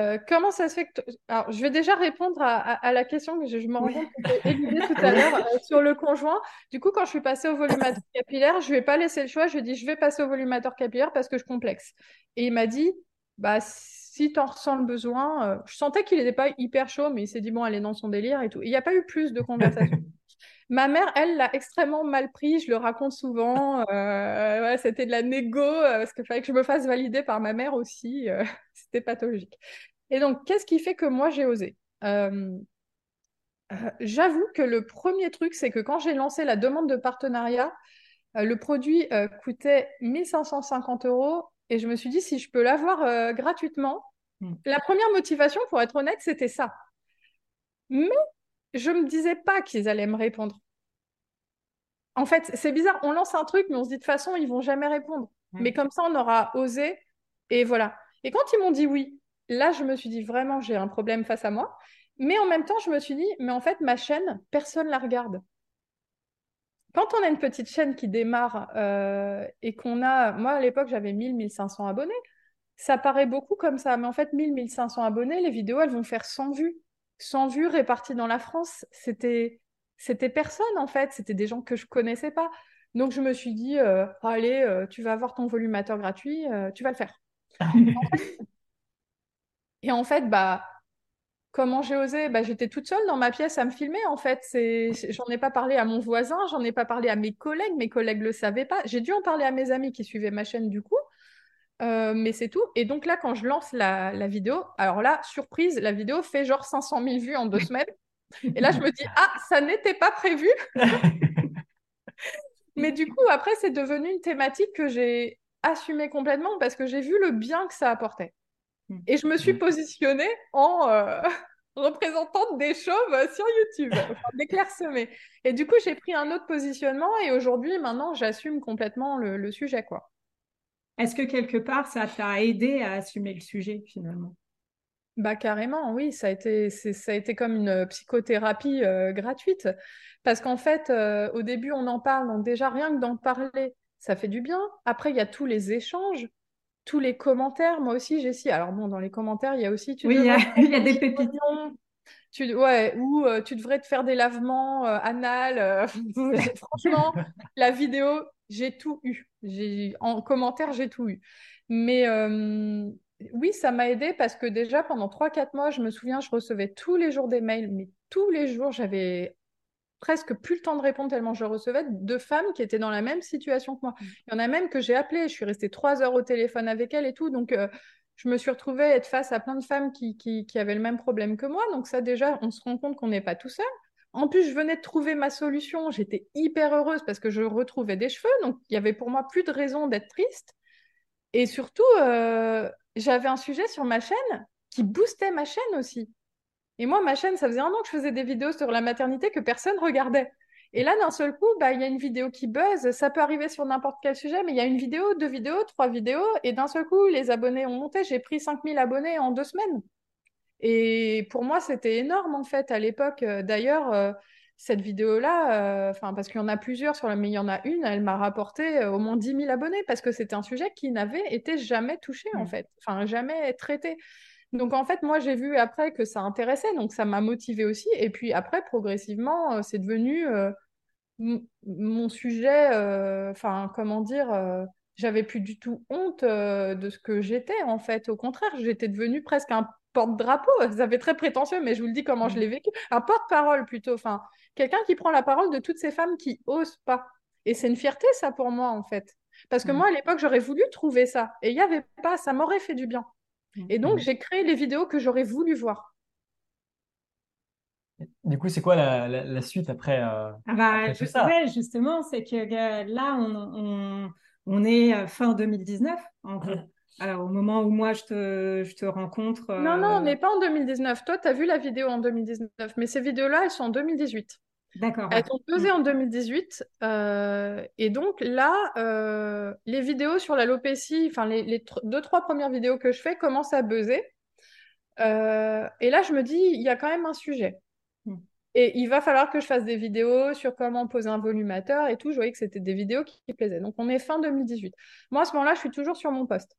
euh, comment ça se fait que... Alors, je vais déjà répondre à, la question que je, me rends compte que j'ai tout à l'heure euh, sur le conjoint. Du coup, quand je suis passée au volumateur capillaire, je ne ai pas laissé le choix. Je lui ai dit, je vais passer au volumateur capillaire parce que je complexe. Et il m'a dit, bah, si tu en ressens le besoin... Euh, je sentais qu'il n'était pas hyper chaud, mais il s'est dit, bon, elle est dans son délire et tout. Il n'y a pas eu plus de conversation. Ma mère, elle, l'a extrêmement mal pris. Je le raconte souvent. Euh, c'était de la négo euh, parce qu'il fallait que je me fasse valider par ma mère aussi. Euh, c'était pathologique. Et donc, qu'est-ce qui fait que moi, j'ai osé? J'avoue que le premier truc, c'est que quand j'ai lancé la demande de partenariat, le produit coûtait 1550 euros et je me suis dit, si je peux l'avoir gratuitement, hmm. la première motivation, pour être honnête, c'était ça. Mais je me disais pas qu'ils allaient me répondre. En fait, c'est bizarre, on lance un truc, mais on se dit de toute façon, ils vont jamais répondre. Mais comme ça, on aura osé, et voilà. Et quand ils m'ont dit oui, là, je me suis dit vraiment, j'ai un problème face à moi. Mais en même temps, je me suis dit, mais en fait, ma chaîne, personne la regarde. Quand on a une petite chaîne qui démarre euh, et qu'on a, moi à l'époque j'avais 1000, 1500 abonnés, ça paraît beaucoup comme ça, mais en fait 1000, 1500 abonnés, les vidéos elles vont faire 100 vues. 100 vues réparties dans la France, c'était c'était personne en fait, c'était des gens que je connaissais pas. Donc je me suis dit, euh, allez, euh, tu vas avoir ton volumateur gratuit, euh, tu vas le faire. et en fait, bah, comment j'ai osé? Bah, J'étais toute seule dans ma pièce à me filmer en fait. J'en ai pas parlé à mon voisin, j'en ai pas parlé à mes collègues, mes collègues le savaient pas. J'ai dû en parler à mes amis qui suivaient ma chaîne du coup. Euh, mais c'est tout. Et donc là, quand je lance la, vidéo, alors là, surprise, la vidéo fait genre 500 000 vues en deux semaines. Et là, je me dis, ah, ça n'était pas prévu. mais du coup, après, c'est devenu une thématique que j'ai assumée complètement parce que j'ai vu le bien que ça apportait. Hmm. Et je me suis hmm. positionnée en euh, représentante des chauves sur YouTube, enfin, des clairsemés. Et du coup, j'ai pris un autre positionnement et aujourd'hui, maintenant, j'assume complètement le, le sujet, quoi. Est-ce que quelque part, ça t'a aidé à assumer le sujet finalement? Bah carrément, oui, ça a été, ça a été comme une euh, psychothérapie euh, gratuite. Parce qu'en fait, euh, au début, on en parle, donc déjà rien que d'en parler, ça fait du bien. Après, il y a tous les échanges, tous les commentaires. Moi aussi, j'ai si. Alors bon, dans les commentaires, il y a aussi. Tu oui, il y, a, des pépites. Tu, ouais, ou tu devrais te faire des lavements anal. franchement, la vidéo, j'ai tout eu. En commentaire, j'ai tout eu. Mais euh, oui, ça m'a aidé parce que déjà pendant 3-4 mois, je me souviens, je recevais tous les jours des mails, mais tous les jours, j'avais presque plus le temps de répondre tellement je recevais de femmes qui étaient dans la même situation que moi. Mm. Il y en a même que j'ai appelé, je suis restée trois heures au téléphone avec elles et tout. Donc, euh, je me suis retrouvée être face à plein de femmes qui, qui, qui, avaient le même problème que moi. Donc, ça, déjà, on se rend compte qu'on n'est pas tout seul. En plus, je venais de trouver ma solution. J'étais hyper heureuse parce que je retrouvais des cheveux. Donc, il y avait pour moi plus de raison d'être triste. Et surtout, euh, j'avais un sujet sur ma chaîne qui boostait ma chaîne aussi. Et moi, ma chaîne, ça faisait un an que je faisais des vidéos sur la maternité que personne regardait. Et là, d'un seul coup, bah, il y a une vidéo qui buzz. Ça peut arriver sur n'importe quel sujet, mais il y a une vidéo, deux vidéos, trois vidéos. Et d'un seul coup, les abonnés ont monté. J'ai pris 5000 abonnés en deux semaines. Et pour moi, c'était énorme, en fait, à l'époque. Euh, d'ailleurs, euh, cette vidéo-là, euh, parce qu'il y en a plusieurs sur la, mais il y en a une, elle m'a rapporté au moins 10 000 abonnés parce que c'était un sujet qui n'avait été jamais touché, en mmh. fait. Enfin, jamais traité. Donc en fait, moi j'ai vu après que ça intéressait, donc ça m'a motivé aussi. Et puis après, progressivement, euh, c'est devenu mon sujet. Enfin, comment dire J'avais plus du tout honte de ce que j'étais en fait. Au contraire, j'étais devenue presque un porte-drapeau. Ça fait très prétentieux, mais je vous le dis comment je l'ai vécu. Un porte-parole plutôt. Enfin, quelqu'un qui prend la parole de toutes ces femmes qui osent pas. Et c'est une fierté ça pour moi en fait. Parce que mmh. moi à l'époque j'aurais voulu trouver ça et il n'y avait pas, ça m'aurait fait du bien. Et donc, j'ai créé les vidéos que j'aurais voulu voir. Du coup, c'est quoi la, suite après, euh, ah bah, justement, c'est que euh, là, on, on, est euh, fin 2019, en gros. Alors, au moment où moi, je te, je te rencontre. Non, non, on n'est pas en 2019. Toi, tu as vu la vidéo en 2019, mais ces vidéos-là, elles sont en 2018. D'accord. Elles ont pesé en 2018. Euh, et donc là, euh, les vidéos sur l'alopécie, enfin les, deux, trois premières vidéos que je fais commencent à buzzer. Euh, et là, je me dis, il y a quand même un sujet. Hmm. Et il va falloir que je fasse des vidéos sur comment poser un volumateur et tout. Je voyais que c'était des vidéos qui, plaisaient. Donc on est fin 2018. Moi, à ce moment-là, je suis toujours sur mon poste.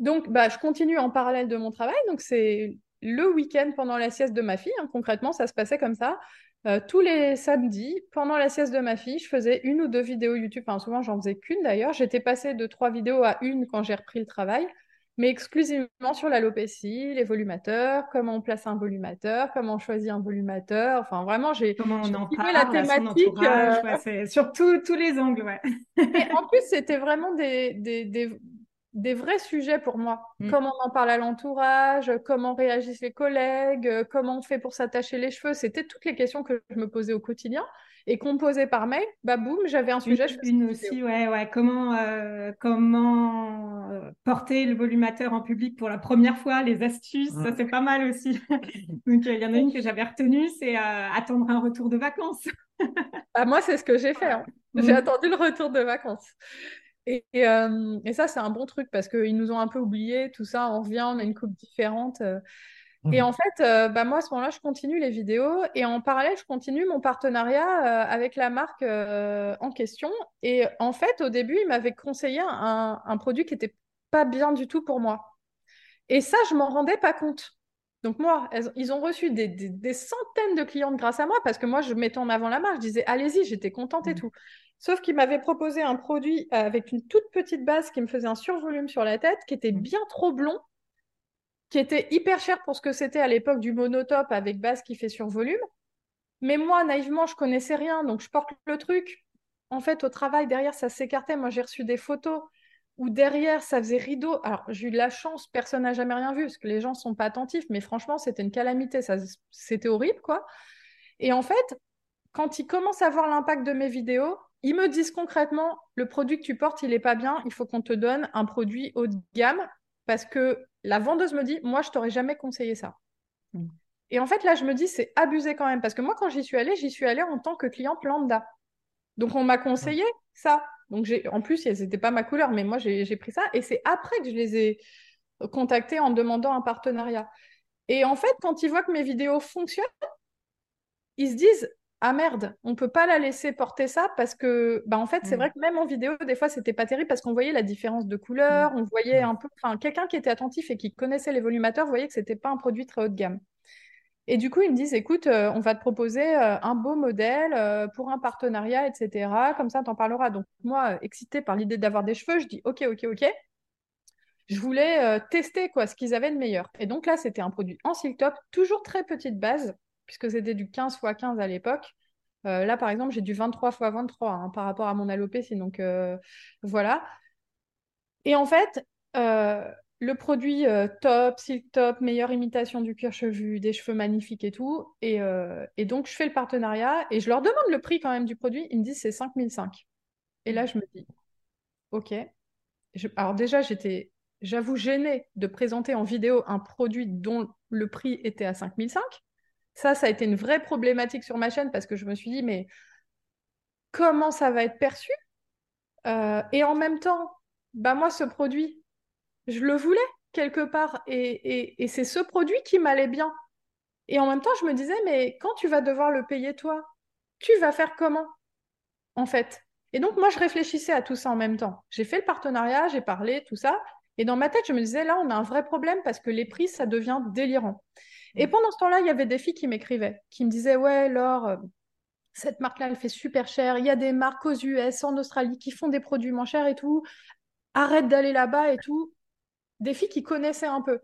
Donc, bah, je continue en parallèle de mon travail. Donc, c'est le week-end pendant la sieste de ma fille. Hein. Concrètement, ça se passait comme ça. Euh, tous les samedis, pendant la sieste de ma fille, je faisais une ou deux vidéos YouTube. Enfin, souvent, j'en faisais qu'une d'ailleurs. J'étais passée de trois vidéos à une quand j'ai repris le travail, mais exclusivement sur l'alopécie, les volumateurs, comment on place un volumateur, comment on choisit un volumateur. Enfin, vraiment, j'ai comment on en parle, la thématique. Euh, sur tous les angles, ouais. Et en plus, c'était vraiment des, des, des, des vrais sujets pour moi. Mm. Comment on en parle à l'entourage, comment réagissent les collègues, euh, comment on fait pour s'attacher les cheveux. C'était toutes les questions que je me posais au quotidien et qu'on posait par mail. Bah boum, j'avais un sujet. Une, une aussi, ouais, ouais. Comment, euh, comment euh, porter le volumateur en public pour la première fois, les astuces, ça c'est pas mal aussi. Donc il y en a une que j'avais retenue, c'est attendre un retour de vacances. ah, moi, c'est ce que j'ai fait. Hein. J'ai attendu le retour de vacances. Euh, et, ça, c'est un bon truc parce qu'ils nous ont un peu oublié, tout ça, on revient, on a une coupe différente. Euh. Et mmh. en fait, euh, bah moi, à ce moment-là, je continue les vidéos et en parallèle, je continue mon partenariat avec la marque en question. Et en fait, au début, ils m'avaient conseillé un, un produit qui n'était pas bien du tout pour moi. Et ça, je m'en rendais pas compte. Donc moi, ils ont reçu des, des, centaines de clientes grâce à moi parce que moi, je mettais en avant la marque. Je disais, allez-y, j'étais contente et mmh. tout. Sauf qu'il m'avait proposé un produit avec une toute petite base qui me faisait un survolume sur la tête, qui était mmh. bien trop blond, qui était hyper cher pour ce que c'était à l'époque du monotope avec base qui fait survolume. Mais moi, naïvement, je connaissais rien, donc je porte le truc. En fait, au travail, derrière, ça s'écartait. Moi, j'ai reçu des photos où derrière, ça faisait rideau. Alors, j'ai eu de la chance, personne n'a jamais rien vu, parce que les gens ne sont pas attentifs, mais franchement, c'était une calamité. C'était horrible, quoi. Et en fait, quand ils commencent à voir l'impact de mes vidéos, ils me disent concrètement, le produit que tu portes, il n'est pas bien, il faut qu'on te donne un produit haut de gamme, parce que la vendeuse me dit, moi, je t'aurais jamais conseillé ça. Mm. Et en fait, là, je me dis, c'est abusé quand même, parce que moi, quand j'y suis allée, j'y suis allée en tant que cliente lambda. Donc, on m'a conseillé ça. Donc, j'ai, en plus, c'était pas ma couleur, mais moi, j'ai pris ça. Et c'est après que je les ai contactés en demandant un partenariat. Et en fait, quand ils voient que mes vidéos fonctionnent, ils se disent, ah merde, on peut pas la laisser porter ça parce que, bah en fait, c'est mm. vrai que même en vidéo, des fois, c'était pas terrible parce qu'on voyait la différence de couleur, mm. on voyait un peu, enfin, quelqu'un qui était attentif et qui connaissait les volumateurs voyait que c'était pas un produit très haut de gamme. Et du coup, ils me disent, écoute, euh, on va te proposer euh, un beau modèle euh, pour un partenariat, etc. Comme ça, t'en parleras. Donc, moi, excitée par l'idée d'avoir des cheveux, je dis, OK, OK, OK. Je voulais tester quoi, ce qu'ils avaient de meilleur. Et donc là, c'était un produit en silk top, toujours très petite base, puisque c'était du 15 x 15 à l'époque. là, par exemple, j'ai du 23 x 23 hein, par rapport à mon alopécie. Donc, voilà. Et en fait, le produit top, silk top, meilleure imitation du cuir chevelu, des cheveux magnifiques et tout. Et, et, donc, je fais le partenariat et je leur demande le prix quand même du produit. Ils me disent c'est 5005. Et là, je me dis, OK. Alors déjà, j'étais, j'avoue, gênée de présenter en vidéo un produit dont le prix était à 5005. Ça, ça a été une vraie problématique sur ma chaîne parce que je me suis dit, mais comment ça va être perçu? Euh, Et en même temps, bah moi, ce produit, je le voulais quelque part et, et c'est ce produit qui m'allait bien. Et en même temps, je me disais, mais quand tu vas devoir le payer toi, tu vas faire comment En fait, et donc, moi, je réfléchissais à tout ça en même temps. J'ai fait le partenariat, j'ai parlé, tout ça. Et dans ma tête, je me disais, là, on a un vrai problème parce que les prix, ça devient délirant. Et mm. pendant ce temps-là, il y avait des filles qui m'écrivaient, qui me disaient, ouais, Laure, euh, cette marque-là, elle fait super cher. Il y a des marques aux US, en Australie, qui font des produits moins chers et tout. Arrête d'aller là-bas et tout. Des filles qui connaissaient un peu.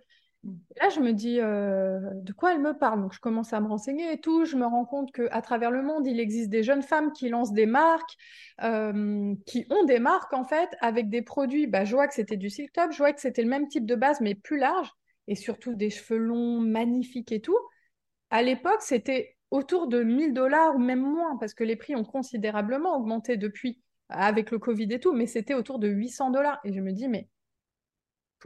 Là, je me dis, euh, de quoi elle me parle? Donc, je commence à me renseigner et tout. Je me rends compte qu'à travers le monde, il existe des jeunes femmes qui lancent des marques, euh, qui ont des marques, en fait, avec des produits. Bah, je vois que c'était du silk top, je vois que c'était le même type de base, mais plus large, et surtout des cheveux longs, magnifiques et tout. À l'époque, c'était autour de 1000 dollars ou même moins, parce que les prix ont considérablement augmenté depuis, avec le Covid et tout, mais c'était autour de 800 dollars. Et je me dis, mais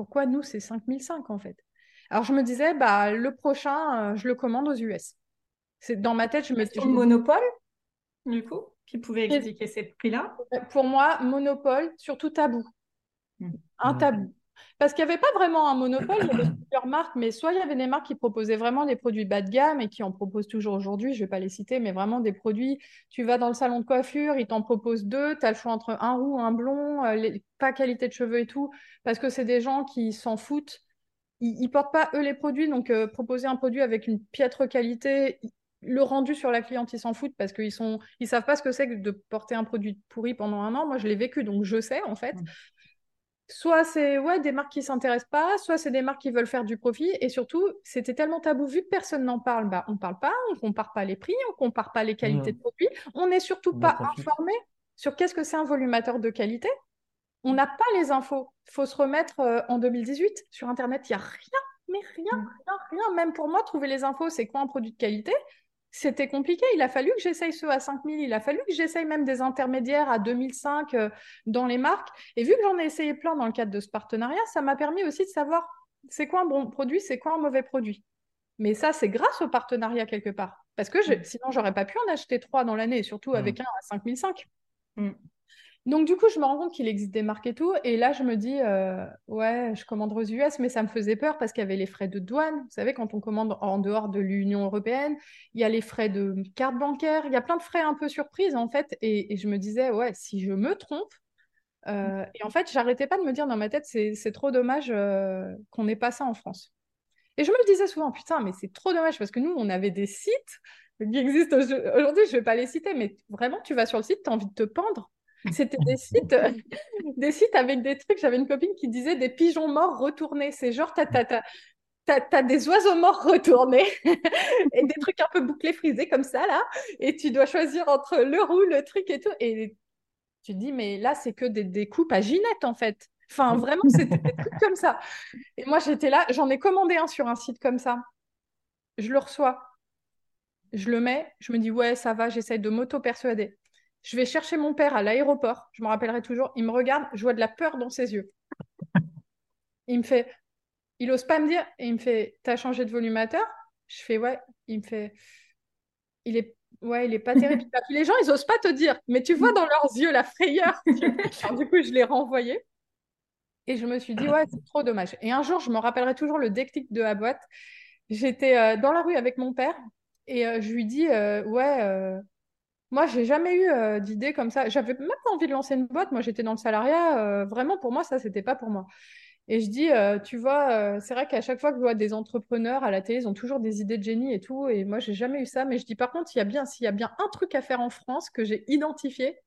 pourquoi nous, c'est 5005 en fait alors je me disais, bah, le prochain, euh, je le commande aux US. C'est dans ma tête, je me suis. monopole, du coup, qui pouvait expliquer ces prix-là? Pour moi, monopole, surtout tabou. Hmm. Un tabou. Parce qu'il n'y avait pas vraiment un monopole, il y avait plusieurs marques, mais soit il y avait des marques qui proposaient vraiment des produits bas de gamme et qui en proposent toujours aujourd'hui, je ne vais pas les citer, mais vraiment des produits, tu vas dans le salon de coiffure, ils t'en proposent deux, tu as le choix entre un roux, un blond, euh, pas qualité de cheveux et tout, parce que c'est des gens qui s'en foutent ils, ne portent pas eux les produits, donc euh, proposer un produit avec une piètre qualité, le rendu sur la cliente, ils s'en foutent parce qu'ils sont, ils savent pas ce que c'est que de porter un produit pourri pendant un an. Moi, je l'ai vécu, donc je sais en fait. Soit c'est ouais, des marques qui s'intéressent pas, soit c'est des marques qui veulent faire du profit. Et surtout, c'était tellement tabou, vu que personne n'en parle, bah, on parle pas, on compare pas les prix, on compare pas les qualités de produits. On n'est surtout pas informé sur qu'est-ce que c'est un volumateur de qualité. On n'a pas les infos. Il faut se remettre euh, en 2018. Sur Internet, il n'y a rien, mais rien, mm. rien, rien. Même pour moi, trouver les infos, c'est quoi un produit de qualité? C'était compliqué. Il a fallu que j'essaye ceux à 5000. Il a fallu que j'essaye même des intermédiaires à 2005 euh, dans les marques. Et vu que j'en ai essayé plein dans le cadre de ce partenariat, ça m'a permis aussi de savoir c'est quoi un bon produit, c'est quoi un mauvais produit. Mais ça, c'est grâce au partenariat quelque part. Parce que mm. sinon, j'aurais pas pu en acheter trois dans l'année, surtout avec mm. un à 5005. Donc, du coup, je me rends compte qu'il existe des marques et tout. Et là, je me dis, euh, ouais, je commande aux US, mais ça me faisait peur parce qu'il y avait les frais de douane. Vous savez, quand on commande en dehors de l'Union européenne, il y a les frais de carte bancaire, il y a plein de frais un peu surprises, en fait. Et, je me disais, ouais, si je me trompe. Euh, et en fait, j'arrêtais pas de me dire dans ma tête, c'est trop dommage euh, qu'on n'ait pas ça en France. Et je me le disais souvent, putain, mais c'est trop dommage parce que nous, on avait des sites qui existent aujourd'hui, je vais pas les citer, mais vraiment, tu vas sur le site, tu as envie de te pendre c'était des sites, des sites avec des trucs. J'avais une copine qui disait des pigeons morts retournés. C'est genre, t'as, as, des oiseaux morts retournés et des trucs un peu bouclés, frisés comme ça, là. Et tu dois choisir entre le roux, le truc et tout. Et tu te dis, mais là, c'est que des, des coupes à Ginette, en fait. Enfin, vraiment, c'était des trucs comme ça. Et moi, j'étais là, j'en ai commandé un sur un site comme ça. Je le reçois. Je le mets, je me dis, ouais, ça va, j'essaye de m'auto-persuader. Je vais chercher mon père à l'aéroport, je me rappellerai toujours. Il me regarde, je vois de la peur dans ses yeux. Il me fait, il ose pas me dire, et il me fait, t'as changé de volumateur? Je fais, ouais. Il me fait, il est, ouais, il est pas terrible. les gens, ils osent pas te dire, mais tu vois dans leurs yeux la frayeur. du coup, je l'ai renvoyé. Et je me suis dit, ouais, c'est trop dommage. Et un jour, je me rappellerai toujours le déclic de la boîte. J'étais euh, dans la rue avec mon père et euh, je lui dis, euh, ouais, moi, j'ai jamais eu euh, d'idée comme ça. J'avais même pas envie de lancer une boîte. Moi, j'étais dans le salariat. Euh, vraiment, pour moi, ça, c'était pas pour moi. Et je dis, euh, tu vois, c'est vrai qu'à chaque fois que je vois des entrepreneurs à la télé, ils ont toujours des idées de génie et tout. Et moi, j'ai jamais eu ça. Mais je dis, par contre, il y a bien, s'il y a bien un truc à faire en France que j'ai identifié,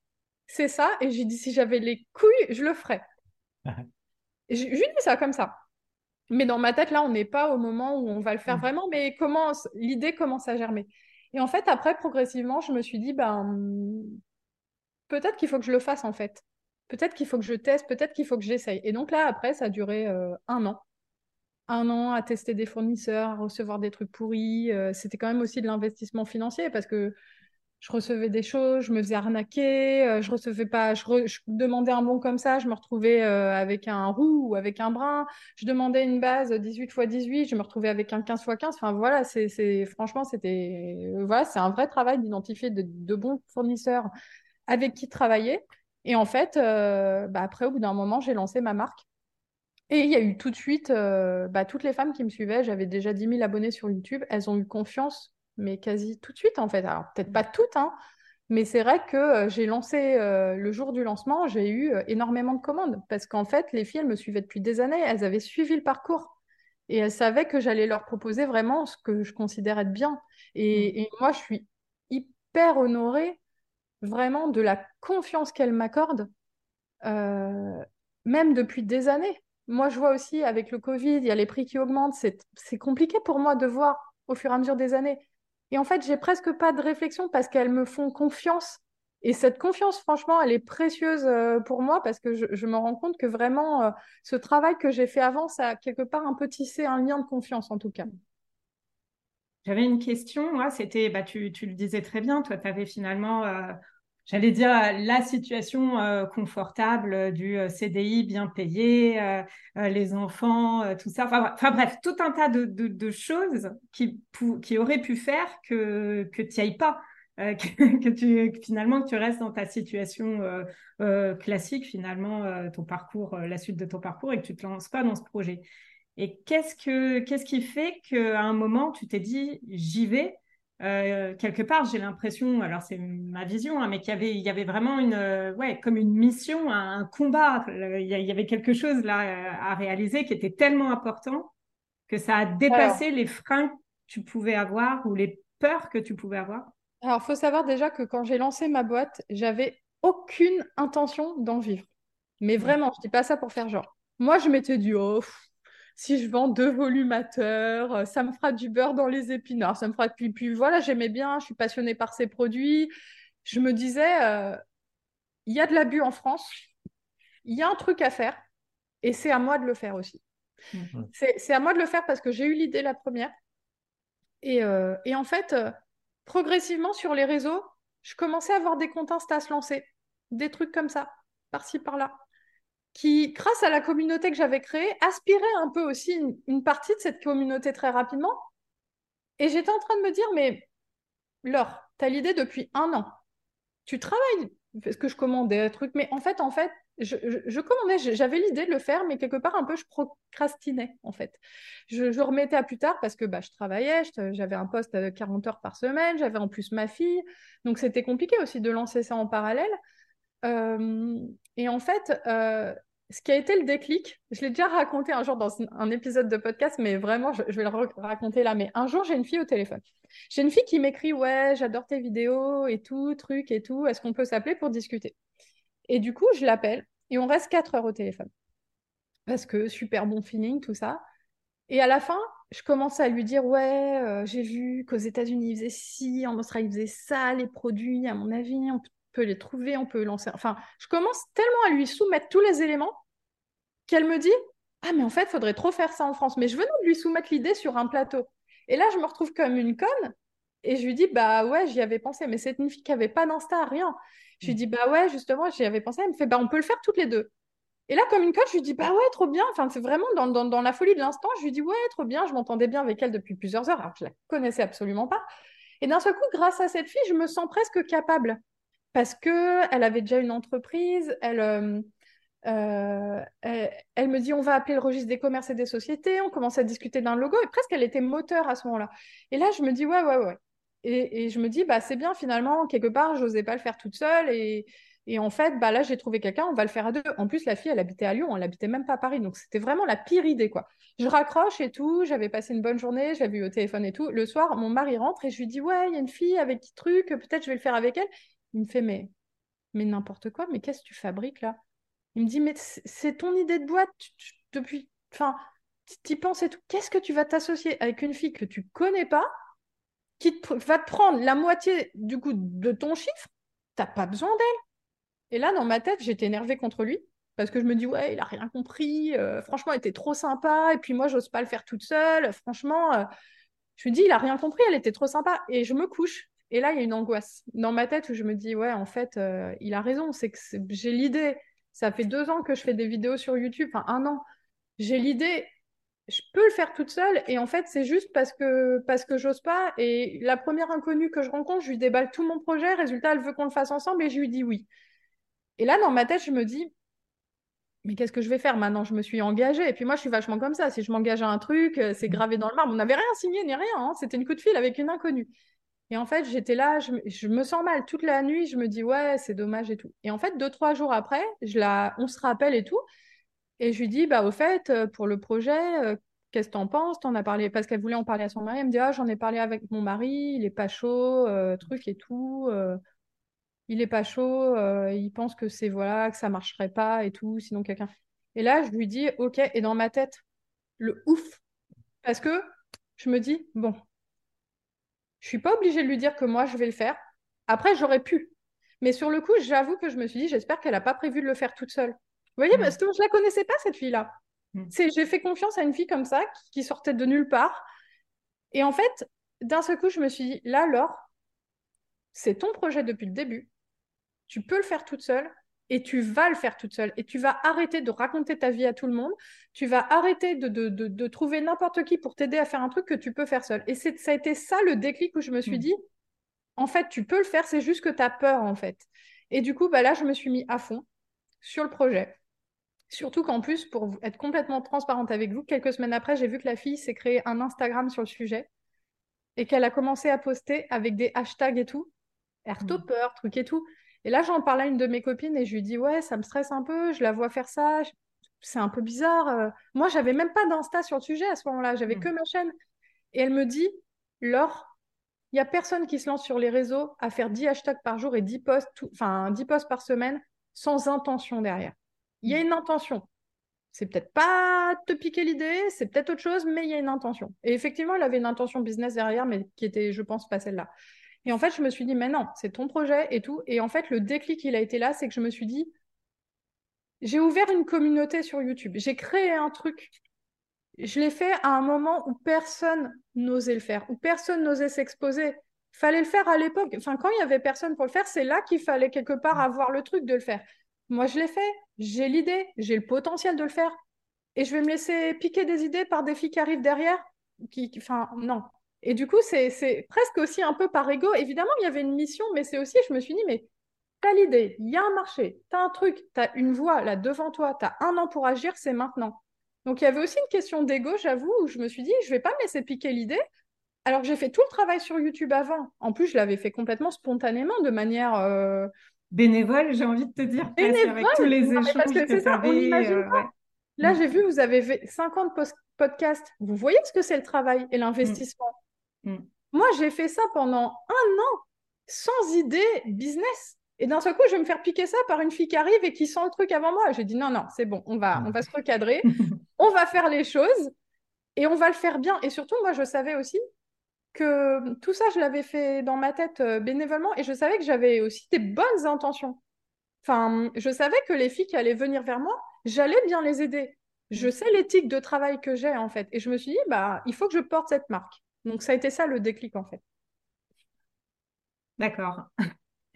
c'est ça. Et j'ai dit, si j'avais les couilles, je le ferais. j'ai dit ça comme ça. Mais dans ma tête, là, on n'est pas au moment où on va le faire mmh. vraiment. Mais comment l'idée commence à germer. Et en fait, après, progressivement, je me suis dit, ben, peut-être qu'il faut que je le fasse, en fait. Peut-être qu'il faut que je teste, peut-être qu'il faut que j'essaye. Et donc là, après, ça a duré euh, un an. Un an à tester des fournisseurs, à recevoir des trucs pourris. Euh, c'était quand même aussi de l'investissement financier parce que je recevais des choses, je me faisais arnaquer, euh, je recevais pas, je, demandais un bon comme ça, je me retrouvais euh, avec un roux ou avec un brin, je demandais une base 18 x 18, je me retrouvais avec un 15 x 15. Enfin voilà, c'est franchement c'était voilà, c'est un vrai travail d'identifier de, bons fournisseurs avec qui travailler. Et en fait, euh, bah, après au bout d'un moment, j'ai lancé ma marque. Et il y a eu tout de suite, bah, toutes les femmes qui me suivaient, j'avais déjà 10 000 abonnés sur YouTube, elles ont eu confiance mais quasi tout de suite en fait. Alors peut-être pas toutes, hein, mais c'est vrai que euh, j'ai lancé euh, le jour du lancement, j'ai eu euh, énormément de commandes parce qu'en fait, les filles, elles me suivaient depuis des années, elles avaient suivi le parcours et elles savaient que j'allais leur proposer vraiment ce que je considère être bien. Et, mmh. et moi, je suis hyper honorée vraiment de la confiance qu'elles m'accordent, même depuis des années. Moi, je vois aussi avec le Covid, il y a les prix qui augmentent. C'est compliqué pour moi de voir au fur et à mesure des années. Et en fait, j'ai presque pas de réflexion parce qu'elles me font confiance. Et cette confiance, franchement, elle est précieuse euh, pour moi parce que je, me rends compte que vraiment, euh, ce travail que j'ai fait avant, ça a quelque part un peu tissé un lien de confiance en tout cas. J'avais une question, moi, c'était, bah, tu, tu, le disais très bien, toi, tu avais finalement euh, j'allais dire, la situation euh, confortable euh, du euh, CDI bien payé, les enfants, tout ça. Enfin, bref, tout un tas de, choses qui, qui auraient pu faire que, que tu n'y ailles pas. que, finalement que tu restes dans ta situation classique finalement ton parcours la suite de ton parcours et que tu te lances pas dans ce projet et qu'est-ce que qu'est-ce qui fait qu'à un moment tu t'es dit j'y vais euh, quelque part, j'ai l'impression, alors c'est ma vision, hein, mais qu'il y avait, il y avait vraiment une, euh, ouais, comme une mission, un, combat. Il y, avait quelque chose là à réaliser qui était tellement important que ça a dépassé les freins que tu pouvais avoir ou les peurs que tu pouvais avoir. Alors, faut savoir déjà que quand j'ai lancé ma boîte, j'avais aucune intention d'en vivre. Mais vraiment, je dis pas ça pour faire genre. Moi, je m'étais dit, oh, si je vends deux volumateurs, euh, ça me fera du beurre dans les épinards, ça me fera puis puis voilà, j'aimais bien, je suis passionnée par ces produits. Je me disais, euh, il y a de l'abus en France, il y a un truc à faire, et c'est à moi de le faire aussi. Mmh. C'est à moi de le faire parce que j'ai eu l'idée la première. Et, euh, et en fait, progressivement sur les réseaux, je commençais à avoir des comptes Insta se lancer, des trucs comme ça, par-ci, par-là qui, grâce à la communauté que j'avais créée, aspirait un peu aussi une, partie de cette communauté très rapidement. Et j'étais en train de me dire, mais Laure, as l'idée depuis un an. Tu travailles, parce que je commandais un truc, mais en fait, en fait, je, commandais, j'avais l'idée de le faire, mais quelque part un peu, je procrastinais, en fait. Je, remettais à plus tard parce que bah, je travaillais, j'avais un poste de 40 heures par semaine, j'avais en plus ma fille, donc c'était compliqué aussi de lancer ça en parallèle. Euh, et en fait, euh, ce qui a été le déclic, je l'ai déjà raconté un jour dans un épisode de podcast, mais vraiment, je, vais le raconter là. Mais un jour, j'ai une fille au téléphone. J'ai une fille qui m'écrit Ouais, j'adore tes vidéos et tout, truc et tout. Est-ce qu'on peut s'appeler pour discuter? Et du coup, je l'appelle et on reste 4 heures au téléphone. Parce que super bon feeling, tout ça. Et à la fin, je commence à lui dire Ouais, euh, j'ai vu qu'aux États-Unis, ils faisaient ci, en Australie, ils faisaient ça, les produits, à mon avis, les trouver, on peut lancer. Enfin, je commence tellement à lui soumettre tous les éléments qu'elle me dit Ah, mais en fait, faudrait trop faire ça en France. Mais je venais de lui soumettre l'idée sur un plateau. Et là, je me retrouve comme une conne. Et je lui dis Bah ouais, j'y avais pensé. Mais c'est une fille qui avait pas d'Insta, rien. Je lui dis Bah ouais, justement, j'y avais pensé. Elle me fait Bah on peut le faire toutes les deux. Et là, comme une conne, je lui dis Bah ouais, trop bien. Enfin, c'est vraiment dans, dans, dans, la folie de l'instant. Je lui dis Ouais, trop bien. Je m'entendais bien avec elle depuis plusieurs heures, alors que je la connaissais absolument pas. Et d'un seul coup, grâce à cette fille, je me sens presque capable parce qu'elle avait déjà une entreprise, euh, euh, elle, elle, me dit on va appeler le registre des commerces et des sociétés, on commence à discuter d'un logo, et presque elle était moteur à ce moment-là. Et là, je me dis ouais, ouais, ouais. Et, je me dis, bah, c'est bien finalement, quelque part, je n'osais pas le faire toute seule. Et, en fait, bah, là, j'ai trouvé quelqu'un, on va le faire à deux. En plus, la fille, elle habitait à Lyon, elle habitait même pas à Paris. Donc, c'était vraiment la pire idée, quoi. Je raccroche et tout, j'avais passé une bonne journée, j'avais eu au téléphone et tout. Le soir, mon mari rentre et je lui dis, ouais, il y a une fille avec qui truc, peut-être je vais le faire avec elle. Il me fait, mais, n'importe quoi, mais qu'est-ce que tu fabriques là? Il me dit, mais c'est ton idée de boîte depuis. Enfin, tu y penses et tout. Qu'est-ce que tu vas t'associer avec une fille que tu connais pas, qui va te prendre la moitié du coup de ton chiffre, t'as pas besoin d'elle. Et là, dans ma tête, j'étais énervée contre lui parce que je me dis, ouais, il a rien compris. Euh, franchement, elle était trop sympa. Et puis moi, j'ose pas le faire toute seule. Franchement, euh, je me dis, il a rien compris. Elle était trop sympa. Et je me couche. Et là, il y a une angoisse dans ma tête où je me dis, ouais, en fait, euh, il a raison. C'est que j'ai l'idée. Ça fait deux ans que je fais des vidéos sur YouTube, enfin un an. J'ai l'idée, je peux le faire toute seule. Et en fait, c'est juste parce que, parce que j'ose pas. Et la première inconnue que je rencontre, je lui déballe tout mon projet. Résultat, elle veut qu'on le fasse ensemble et je lui dis oui. Et là, dans ma tête, je me dis, mais qu'est-ce que je vais faire maintenant? Je me suis engagée. Et puis moi, je suis vachement comme ça. Si je m'engage à un truc, euh, c'est mmh. gravé dans le marbre. On n'avait rien signé ni rien. Hein. C'était une coup de fil avec une inconnue. Et en fait, j'étais là, je, me sens mal toute la nuit. Je me dis, ouais, c'est dommage et tout. Et en fait, deux, trois jours après, je la, on se rappelle et tout. Et je lui dis, bah, au fait, euh, pour le projet, euh, qu'est-ce que t'en penses? T'en as parlé? Parce qu'elle voulait en parler à son mari. Elle me dit, ah, j'en ai parlé avec mon mari, il est pas chaud, truc et tout il est pas chaud, euh, il pense que c'est voilà, que ça marcherait pas et tout, sinon quelqu'un. Et là, je lui dis OK, et dans ma tête, le ouf, parce que je me dis bon, je suis pas obligée de lui dire que moi je vais le faire. Après, j'aurais pu, mais sur le coup, j'avoue que je me suis dit j'espère qu'elle a pas prévu de le faire toute seule. Vous voyez, parce que je la connaissais pas cette fille-là. Mm. C'est, j'ai fait confiance à une fille comme ça qui, sortait de nulle part. Et en fait, d'un seul coup, je me suis dit là, Laure, c'est ton projet depuis le début tu peux le faire toute seule et tu vas le faire toute seule. Et tu vas arrêter de raconter ta vie à tout le monde. Tu vas arrêter de, de, trouver n'importe qui pour t'aider à faire un truc que tu peux faire seule. Et ça a été ça le déclic où je me suis mm. dit, en fait, tu peux le faire, c'est juste que tu as peur, en fait. Et du coup, bah là, je me suis mis à fond sur le projet. Surtout qu'en plus, pour être complètement transparente avec vous, quelques semaines après, j'ai vu que la fille s'est créé un Instagram sur le sujet et qu'elle a commencé à poster avec des hashtags et tout. Airtopper, mm. truc et tout. Et là, j'en parlais à une de mes copines et je lui dis Ouais, ça me stresse un peu, je la vois faire ça, c'est un peu bizarre. Euh. Moi, j'avais même pas d'Insta sur le sujet à ce moment-là, j'avais que hmm. ma chaîne. Et elle me dit Laure, il n'y a personne qui se lance sur les réseaux à faire 10 hashtags par jour et 10 posts, enfin 10 posts par semaine sans intention derrière. Il y a hmm. une intention. C'est peut-être pas te piquer l'idée, c'est peut-être autre chose, mais il y a une intention. Et effectivement, elle avait une intention business derrière, mais qui était, je pense, pas celle-là. Et en fait, je me suis dit, mais non, c'est ton projet et tout. Et en fait, le déclic, il a été là, c'est que je me suis dit, j'ai ouvert une communauté sur YouTube. J'ai créé un truc. Je l'ai fait à un moment où personne n'osait le faire, où personne n'osait s'exposer. Fallait le faire à l'époque. Enfin, quand il y avait personne pour le faire, c'est là qu'il fallait quelque part avoir le truc de le faire. Moi, je l'ai fait. J'ai l'idée. J'ai le potentiel de le faire. Et je vais me laisser piquer des idées par des filles qui arrivent derrière. Qui, enfin, non. Et du coup, c'est presque aussi un peu par ego. Évidemment, il y avait une mission, mais c'est aussi, je me suis dit, mais t'as l'idée, il y a un marché, t'as un truc, t'as une voie là devant toi, t'as un an pour agir, c'est maintenant. Donc il y avait aussi une question d'ego, j'avoue, où je me suis dit, je vais pas me laisser piquer l'idée. Alors que j'ai fait tout le travail sur YouTube avant. En plus, je l'avais fait complètement spontanément, de manière euh, bénévole, j'ai envie de te dire, avec tous les échanges que, tu avais. Euh, là, mm. j'ai vu, vous avez 50 podcasts. Vous voyez ce que c'est le travail et l'investissement? Mm. Moi, j'ai fait ça pendant un an sans idée business. Et d'un seul coup, je vais me faire piquer ça par une fille qui arrive et qui sent le truc avant moi. J'ai dit non, non, c'est bon, on va, on va se recadrer, on va faire les choses et on va le faire bien. Et surtout, moi, je savais aussi que tout ça, je l'avais fait dans ma tête euh, bénévolement et je savais que j'avais aussi des bonnes intentions. Enfin, je savais que les filles qui allaient venir vers moi, j'allais bien les aider. Je mm. sais l'éthique de travail que j'ai en fait. Et je me suis dit, bah, il faut que je porte cette marque. Donc ça a été ça le déclic en fait. D'accord.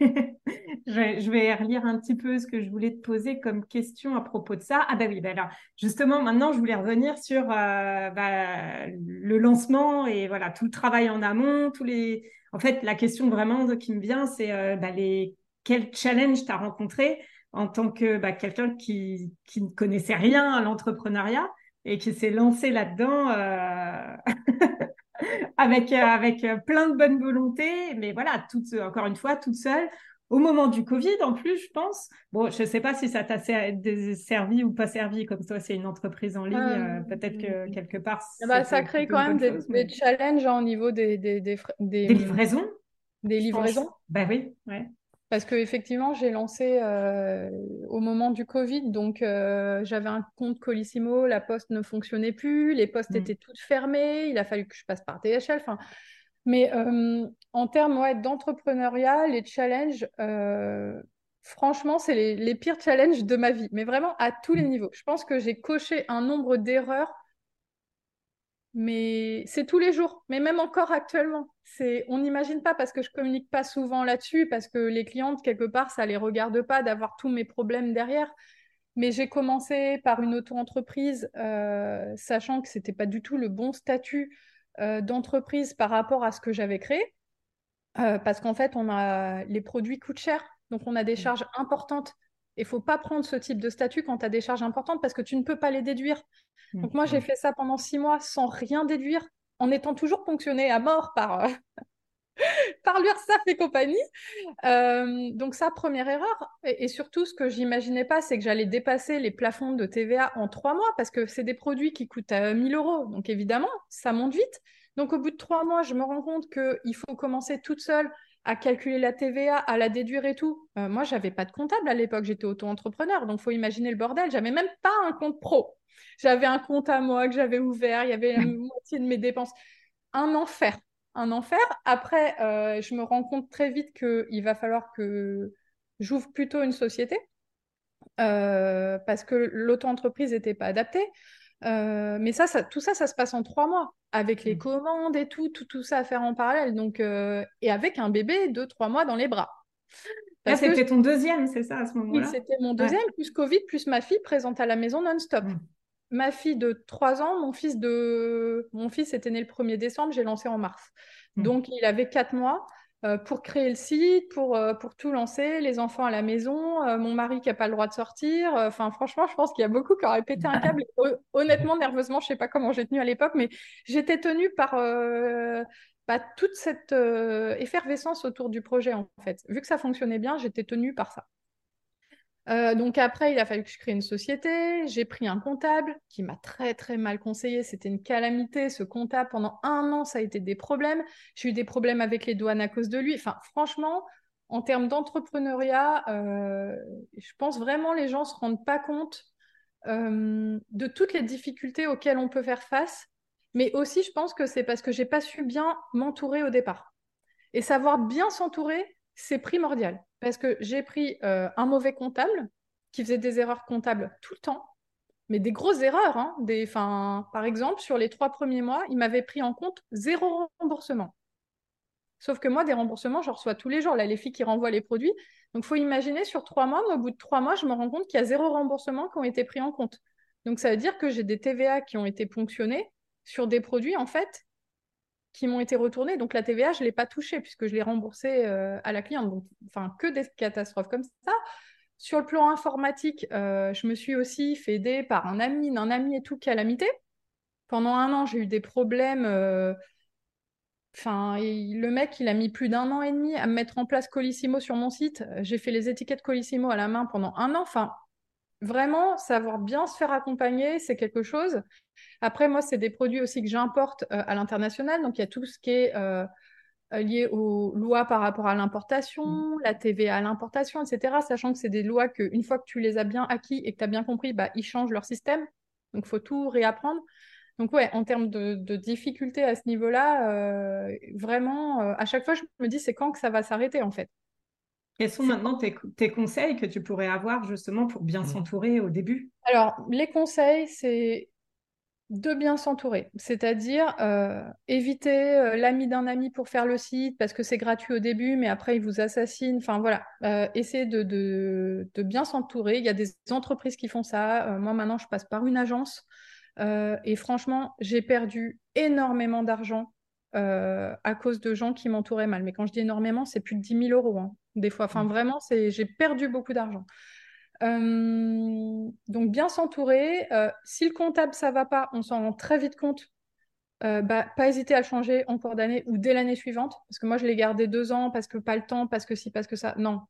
je, vais, relire un petit peu ce que je voulais te poser comme question à propos de ça. Ah bah oui, bah alors justement maintenant je voulais revenir sur euh, bah, le lancement et voilà tout le travail en amont, tous les. En fait, la question vraiment qui me vient, c'est euh, bah, les quel challenge tu as rencontré en tant que bah, quelqu'un qui, qui ne connaissait rien à l'entrepreneuriat et qui s'est lancé là-dedans. Euh... avec, euh, avec euh, plein de bonne volonté, mais voilà, toute, encore une fois, toute seule. Au moment du Covid, en plus, je pense. Bon, je ne sais pas si ça t'a servi ou pas servi, comme toi, c'est une entreprise en ligne. Euh, peut-être que quelque part. Bah, ça crée quand même des, challenges hein, au niveau des, des, des, des livraisons. Des livraisons. Bah oui, ouais. Parce qu'effectivement, j'ai lancé euh, au moment du Covid, donc euh, j'avais un compte Colissimo, la poste ne fonctionnait plus, les postes mm. étaient toutes fermées, il a fallu que je passe par DHL. Mais en termes ouais, d'entrepreneuriat, les challenges, franchement, c'est les, les, pires challenges de ma vie, mais vraiment à tous les niveaux. Je pense que j'ai coché un nombre d'erreurs mais c'est tous les jours, mais même encore actuellement. C'est, on n'imagine pas parce que je communique pas souvent là-dessus, parce que les clientes quelque part ça les regarde pas d'avoir tous mes problèmes derrière. Mais j'ai commencé par une auto-entreprise, euh, sachant que c'était pas du tout le bon statut euh, d'entreprise par rapport à ce que j'avais créé, euh, parce qu'en fait on a les produits coûtent cher, donc on a des mmh. charges importantes. Il faut pas prendre ce type de statut quand tu as des charges importantes parce que tu ne peux pas les déduire. Donc moi, j'ai fait ça pendant six mois sans rien déduire, en étant toujours ponctionné à mort par, euh, par l'URSSAF et compagnie. Euh, donc ça, première erreur. Et, surtout, ce que j'imaginais pas, c'est que j'allais dépasser les plafonds de TVA en trois mois, parce que c'est des produits qui coûtent 1000 euh, euros. Donc évidemment, ça monte vite. Donc au bout de trois mois, je me rends compte qu'il faut commencer toute seule à calculer la TVA, à la déduire et tout. Moi, moi, j'avais pas de comptable à l'époque, j'étais auto-entrepreneur, donc faut imaginer le bordel. J'avais même pas un compte pro. J'avais un compte à moi que j'avais ouvert, il y avait la moitié de mes dépenses. Un enfer, un enfer. Après, euh, je me rends compte très vite qu'il va falloir que j'ouvre plutôt une société euh, parce que l'auto-entreprise n'était pas adaptée. Euh, mais ça, ça, tout ça, ça se passe en trois mois, avec les mm. commandes et tout, tout, tout ça à faire en parallèle. Donc, et avec un bébé de trois mois dans les bras. c'était ton deuxième, c'est ça, à ce moment-là? Oui, c'était mon deuxième, plus Covid, plus ma fille présente à la maison non-stop. Mm ma fille de 3 ans, mon fils de mon fils était né le 1er décembre, j'ai lancé en mars. Hmm. Donc il avait 4 mois euh, pour créer le site, pour, euh, pour tout lancer, les enfants à la maison, euh, mon mari qui n'a pas le droit de sortir. Enfin franchement, je pense qu'il y a beaucoup qui auraient pété un câble. Honnêtement, nerveusement, je ne sais pas comment j'ai tenu à l'époque, mais j'étais tenue par bah, toute cette effervescence autour du projet en fait. Vu que ça fonctionnait bien, j'étais tenue par ça. Euh, donc après, il a fallu que je crée une société. J'ai pris un comptable qui m'a très très mal conseillé. C'était une calamité. Ce comptable, pendant un an, ça a été des problèmes. J'ai eu des problèmes avec les douanes à cause de lui. Enfin, franchement, en termes d'entrepreneuriat, euh, je pense vraiment les gens se rendent pas compte euh, de toutes les difficultés auxquelles on peut faire face. Mais aussi, je pense que c'est parce que j'ai pas su bien m'entourer au départ. Et savoir bien s'entourer, c'est primordial parce que j'ai pris euh, un mauvais comptable qui faisait des erreurs comptables tout le temps, mais des grosses erreurs. Hein, par exemple, sur les trois premiers mois, il m'avait pris en compte zéro remboursement. Sauf que moi, des remboursements, je reçois tous les jours. Là, les filles qui renvoient les produits. Donc, faut imaginer, sur trois mois, au bout de trois mois, je me rends compte qu'il y a zéro remboursement qui ont été pris en compte. Donc, ça veut dire que j'ai des TVA qui ont été ponctionnés sur des produits, en fait, qui m'ont été retournés. Donc la TVA, je ne l'ai pas touchée puisque je l'ai remboursée euh, à la cliente. Donc, enfin, que des catastrophes comme ça. Sur le plan informatique, euh, je me suis aussi fait aider par un ami, un ami et tout, calamité. Pendant un an, j'ai eu des problèmes. Euh, enfin, le mec, il a mis plus d'un an et demi à me mettre en place Colissimo sur mon site. J'ai fait les étiquettes Colissimo à la main pendant un an. Enfin, vraiment, savoir bien se faire accompagner, c'est quelque chose. Après, moi, c'est des produits aussi que j'importe euh, à l'international. Donc, il y a tout ce qui est euh, lié aux lois par rapport à l'importation, mmh. la TVA à l'importation, etc. Sachant que c'est des lois qu'une fois que tu les as bien acquis et que tu as bien compris, bah, ils changent leur système. Donc, il faut tout réapprendre. Donc, ouais, en termes de, de difficultés à ce niveau-là, euh, vraiment, à chaque fois, je me dis, c'est quand que ça va s'arrêter, en fait. Quels sont maintenant tes, tes, conseils que tu pourrais avoir justement pour bien mmh. s'entourer au début? Alors, les conseils, c'est de bien s'entourer, c'est-à-dire euh, éviter euh, l'ami d'un ami pour faire le site parce que c'est gratuit au début, mais après il vous assassine. Enfin voilà, euh, de, de, de bien s'entourer. Il y a des entreprises qui font ça. moi maintenant, je passe par une agence et franchement, j'ai perdu énormément d'argent à cause de gens qui m'entouraient mal. Mais quand je dis énormément, c'est plus de 10 000 euros hein, des fois. Enfin mmh. vraiment, j'ai perdu beaucoup d'argent. Euh, donc bien s'entourer. Euh, si le comptable ça va pas, on s'en rend très vite compte. Euh, bah, pas hésiter à le changer en cours d'année ou dès l'année suivante. Parce que moi je l'ai gardé deux ans parce que pas le temps, parce que si, parce que ça. Non,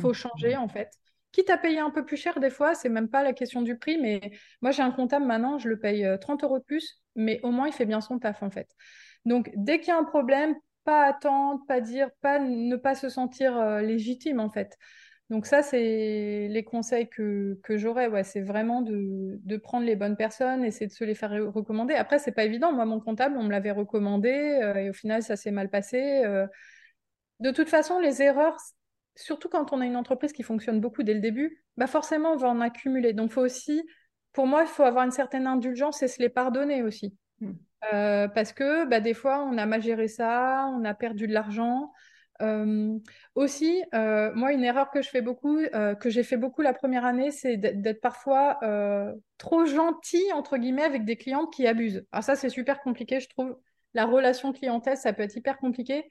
faut mmh. changer en fait. Quitte à payer un peu plus cher des fois, c'est même pas la question du prix, mais moi j'ai un comptable maintenant, je le paye 30 euros de plus, mais au moins il fait bien son taf en fait. Donc dès qu'il y a un problème, pas attendre, pas dire, pas ne pas se sentir légitime en fait. Donc ça, c'est les conseils que, j'aurais. Ouais, c'est vraiment de, prendre les bonnes personnes, essayer de se les faire recommander. Après, c'est pas évident. Moi, mon comptable, on me l'avait recommandé euh, et au final, ça s'est mal passé. Euh. De toute façon, les erreurs, surtout quand on a une entreprise qui fonctionne beaucoup dès le début, bah forcément, on va en accumuler. Donc, faut aussi, pour moi, il faut avoir une certaine indulgence et se les pardonner aussi. Mmh. Euh, parce que bah, des fois, on a mal géré ça, on a perdu de l'argent. Euh, aussi, euh, moi, une erreur que je fais beaucoup, que j'ai fait beaucoup la première année, c'est d'être parfois trop gentil, entre guillemets, avec des clientes qui abusent. Alors ça, c'est super compliqué, je trouve. La relation clientèle, ça peut être hyper compliqué,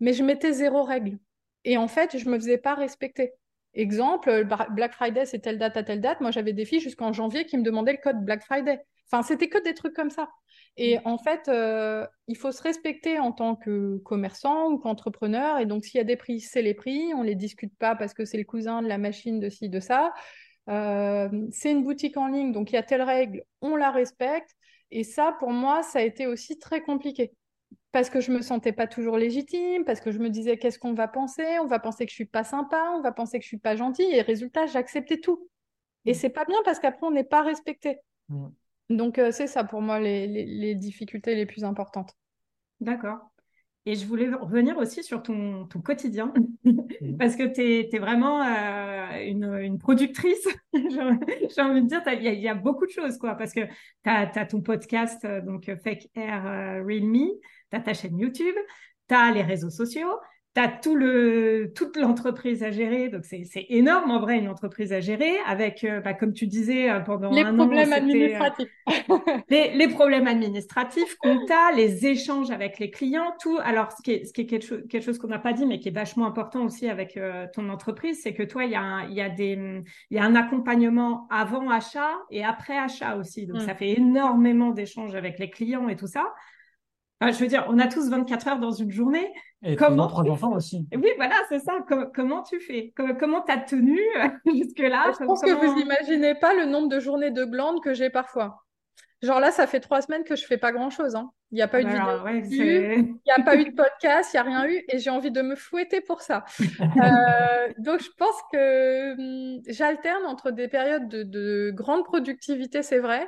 mais je mettais zéro règle. Et en fait, je me faisais pas respecter. Exemple, Black Friday, c'est telle date à telle date. Moi, j'avais des filles jusqu'en janvier qui me demandaient le code Black Friday. Enfin, c'était que des trucs comme ça. Et mm. en fait, euh, il faut se respecter en tant que commerçant ou qu'entrepreneur. Et donc, s'il y a des prix, c'est les prix. On ne les discute pas parce que c'est le cousin de la machine de ci, de ça. Euh, c'est une boutique en ligne, donc il y a telle règle, on la respecte. Et ça, pour moi, ça a été aussi très compliqué. Parce que je me sentais pas toujours légitime, parce que je me disais qu'est-ce qu'on va penser? On va penser que je suis pas sympa, on va penser que je suis pas gentille. Et résultat, j'acceptais tout. Et mm. c'est pas bien parce qu'après, on n'est pas respecté. Mm. Donc, euh, c'est ça pour moi les, difficultés les plus importantes. D'accord. Et je voulais revenir aussi sur ton, quotidien, parce que tu es, vraiment euh, une, productrice, j'ai envie de dire, il y, a beaucoup de choses, quoi, parce que tu as, ton podcast, euh, donc Fake Air Real Me, tu as ta chaîne YouTube, tu as les réseaux sociaux, tu as tout le, toute l'entreprise à gérer. Donc, c'est énorme en vrai, une entreprise à gérer avec, euh, bah, comme tu disais, euh, pendant les un problèmes an, euh, administratifs. les, les, problèmes administratifs, compta, les échanges avec les clients, tout. Alors, ce qui est, ce qui est quelque, chose, quelque chose qu'on n'a pas dit, mais qui est vachement important aussi avec ton entreprise, c'est que toi, il y, a un, y, a des, y a un accompagnement avant achat et après achat aussi. Donc, mm. ça fait énormément d'échanges avec les clients et tout ça. je veux dire, on a tous 24 heures dans une journée. Et comment trois enfants aussi. Oui, voilà, c'est ça. comment tu fais? Comment tu as tenu jusque-là? Je pense que vous n'imaginez pas le nombre de journées de glandes que j'ai parfois. Genre là, ça fait trois semaines que je fais pas grand-chose. Hein. Il n'y a pas eu de vidéo, il n'y a pas eu de podcast, il n'y a rien eu, et j'ai envie de me fouetter pour ça. Euh, donc je pense que hum, j'alterne entre des périodes de, grande productivité, c'est vrai,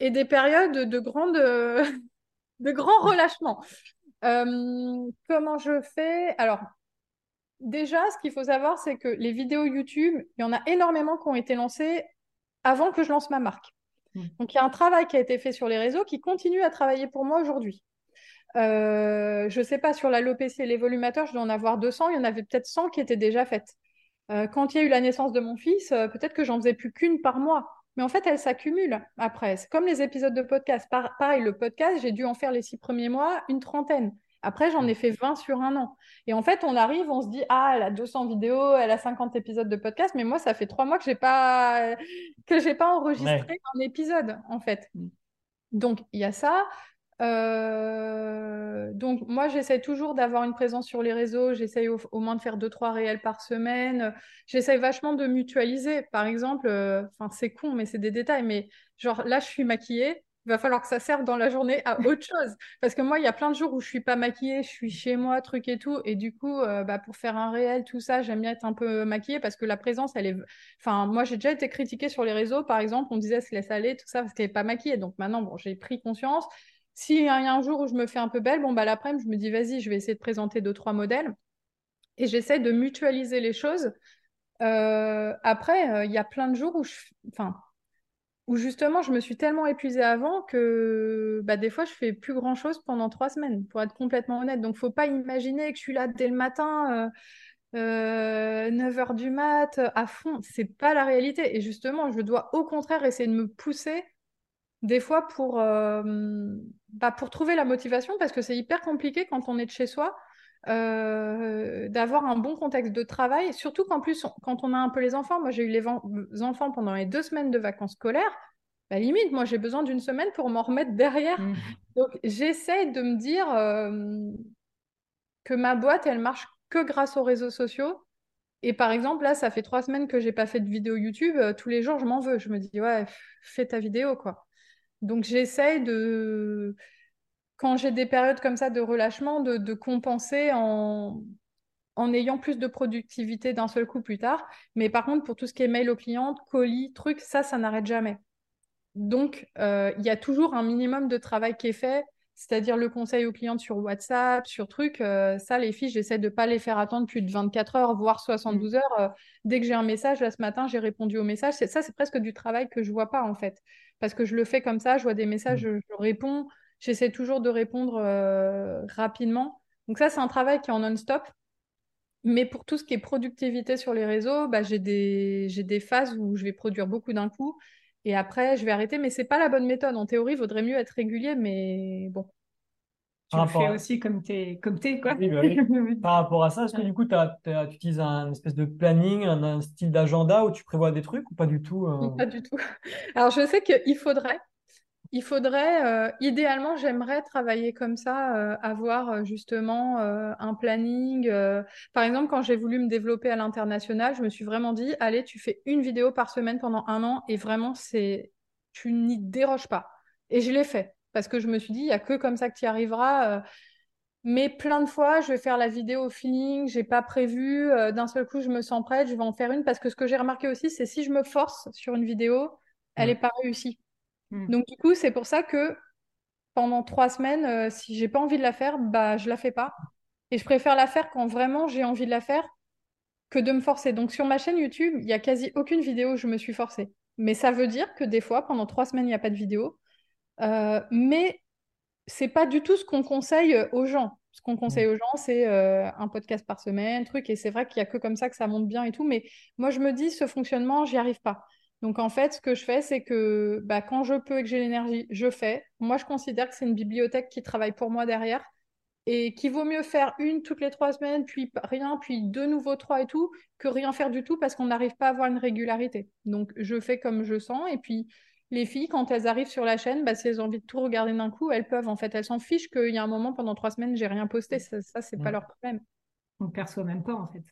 et des périodes de, grande, de grand relâchement. Euh, comment je fais? Alors, déjà, ce qu'il faut savoir, c'est que les vidéos YouTube, il y en a énormément qui ont été lancées avant que je lance ma marque. Hmm. Donc, il y a un travail qui a été fait sur les réseaux qui continue à travailler pour moi aujourd'hui. Euh, je ne sais pas, sur la l'alopécie et les volumateurs, je dois en avoir 200. Il y en avait peut-être 100 qui étaient déjà faites. Euh, quand il y a eu la naissance de mon fils, peut-être que j'en faisais plus qu'une par mois. Mais en fait, elles s'accumulent après. C'est comme les épisodes de podcast. pareil, le podcast, j'ai dû en faire les six premiers mois une trentaine. Après, j'en ai fait 20 sur un an. Et en fait, on arrive, on se dit, ah, elle a 200 vidéos, elle a 50 épisodes de podcast, mais moi, ça fait trois mois que je n'ai pas, que pas enregistré un épisode, en fait. Mm. Donc, il y a ça. Euh, donc moi j'essaie toujours d'avoir une présence sur les réseaux, j'essaie au, moins de faire deux trois réels par semaine. J'essaie vachement de mutualiser. Par exemple, euh, c'est con mais c'est des détails, mais genre là je suis maquillée, il va falloir que ça serve dans la journée à autre chose. Parce que moi, il y a plein de jours où je suis pas maquillée, je suis chez moi, truc et tout. Et du coup, euh, bah, pour faire un réel, tout ça, j'aime bien être un peu maquillée parce que la présence, elle est. Enfin, moi, j'ai déjà été critiquée sur les réseaux, par exemple, on disait se laisse aller, tout ça, parce qu'elle n'est pas maquillée. Donc maintenant, bon, j'ai pris conscience. S'il y a un jour où je me fais un peu belle, bon, bah, l'après-midi, je me dis, vas-y, je vais essayer de présenter deux, trois modèles. Et j'essaie de mutualiser les choses. Euh, après, euh, il y a plein de jours où je. Enfin, où justement, je me suis tellement épuisée avant que bah, des fois, je fais plus grand-chose pendant trois semaines, pour être complètement honnête. Donc, faut pas imaginer que je suis là dès le matin. 9 euh, du mat, à fond, c'est pas la réalité. Et justement, je dois au contraire essayer de me pousser des fois pour, bah, pour trouver la motivation, parce que c'est hyper compliqué quand on est de chez soi, euh, d'avoir un bon contexte de travail, surtout qu'en plus, quand on a un peu les enfants, moi j'ai eu les, enfants pendant les deux semaines de vacances scolaires, bah, limite, moi j'ai besoin d'une semaine pour m'en remettre derrière. Mmh. Donc j'essaie de me dire euh, que ma boîte, elle marche que grâce aux réseaux sociaux. Et par exemple, là, ça fait trois semaines que j'ai pas fait de vidéo YouTube. tous les jours, je m'en veux. Je me dis, ouais, fais ta vidéo, quoi. Donc j'essaye de, quand j'ai des périodes comme ça de relâchement, de, compenser en, ayant plus de productivité d'un seul coup plus tard. Mais par contre, pour tout ce qui est mail aux clientes, colis, trucs, ça, ça n'arrête jamais. Donc, euh, il y a toujours un minimum de travail qui est fait, c'est-à-dire le conseil aux clientes sur WhatsApp, sur trucs. Euh, ça, les filles, j'essaie de ne pas les faire attendre plus de 24 heures, voire 72 heures. Euh, dès que j'ai un message, là, ce matin, j'ai répondu au message. Ça, c'est presque du travail que je vois pas, en fait. Parce que je le fais comme ça, je vois des messages, je, je réponds. J'essaie toujours de répondre rapidement. Donc ça, c'est un travail qui est en non-stop. Mais pour tout ce qui est productivité sur les réseaux, bah, j'ai des, des phases où je vais produire beaucoup d'un coup et après je vais arrêter. Mais c'est pas la bonne méthode. En théorie, il vaudrait mieux être régulier, mais bon. Tu le fais aussi comme t'es, comme es, quoi. Bah Par rapport à ça, est-ce que du coup, tu utilises un espèce de planning, un, style d'agenda où tu prévois des trucs ou pas du tout euh? Pas du tout. Alors, je sais qu'il faudrait, il faudrait, euh, idéalement, j'aimerais travailler comme ça, euh, avoir euh, justement un planning. Par exemple, quand j'ai voulu me développer à l'international, je me suis vraiment dit, allez, tu fais une vidéo par semaine pendant un an et vraiment, c'est, tu n'y déroges pas. Et je l'ai fait parce que je me suis dit, il n'y a que comme ça que tu y arriveras. Mais plein de fois, je vais faire la vidéo au feeling, j'ai pas prévu. D'un seul coup, je me sens prête, je vais en faire une parce que ce que j'ai remarqué aussi, c'est si je me force sur une vidéo, elle n'est pas réussie. Mm. Donc, du coup, c'est pour ça que pendant trois semaines, euh, si j'ai pas envie de la faire, bah, je la fais pas. Et je préfère la faire quand vraiment j'ai envie de la faire que de me forcer. Donc, sur ma chaîne YouTube, il y a quasi aucune vidéo où je me suis forcée. Mais ça veut dire que des fois, pendant trois semaines, il n'y a pas de vidéo. Euh, mais c'est pas du tout ce qu'on conseille aux gens. Ce qu'on conseille mm. aux gens, c'est euh, un podcast par semaine, truc. Et c'est vrai qu'il y a que comme ça que ça monte bien et tout. Mais moi, je me dis, ce fonctionnement, j'y arrive pas. Donc en fait, ce que je fais, c'est que bah, quand je peux et que j'ai l'énergie, je fais. Moi, je considère que c'est une bibliothèque qui travaille pour moi derrière et qu'il vaut mieux faire une toutes les trois semaines, puis rien, puis de nouveau trois et tout, que rien faire du tout parce qu'on n'arrive pas à avoir une régularité. Donc je fais comme je sens et puis les filles, quand elles arrivent sur la chaîne, bah, si elles ont envie de tout regarder d'un coup, elles peuvent. En fait, elles s'en fichent qu'il y a un moment pendant trois semaines, j'ai rien posté. Ça, ça c'est pas leur problème. On ne perçoit même pas en fait.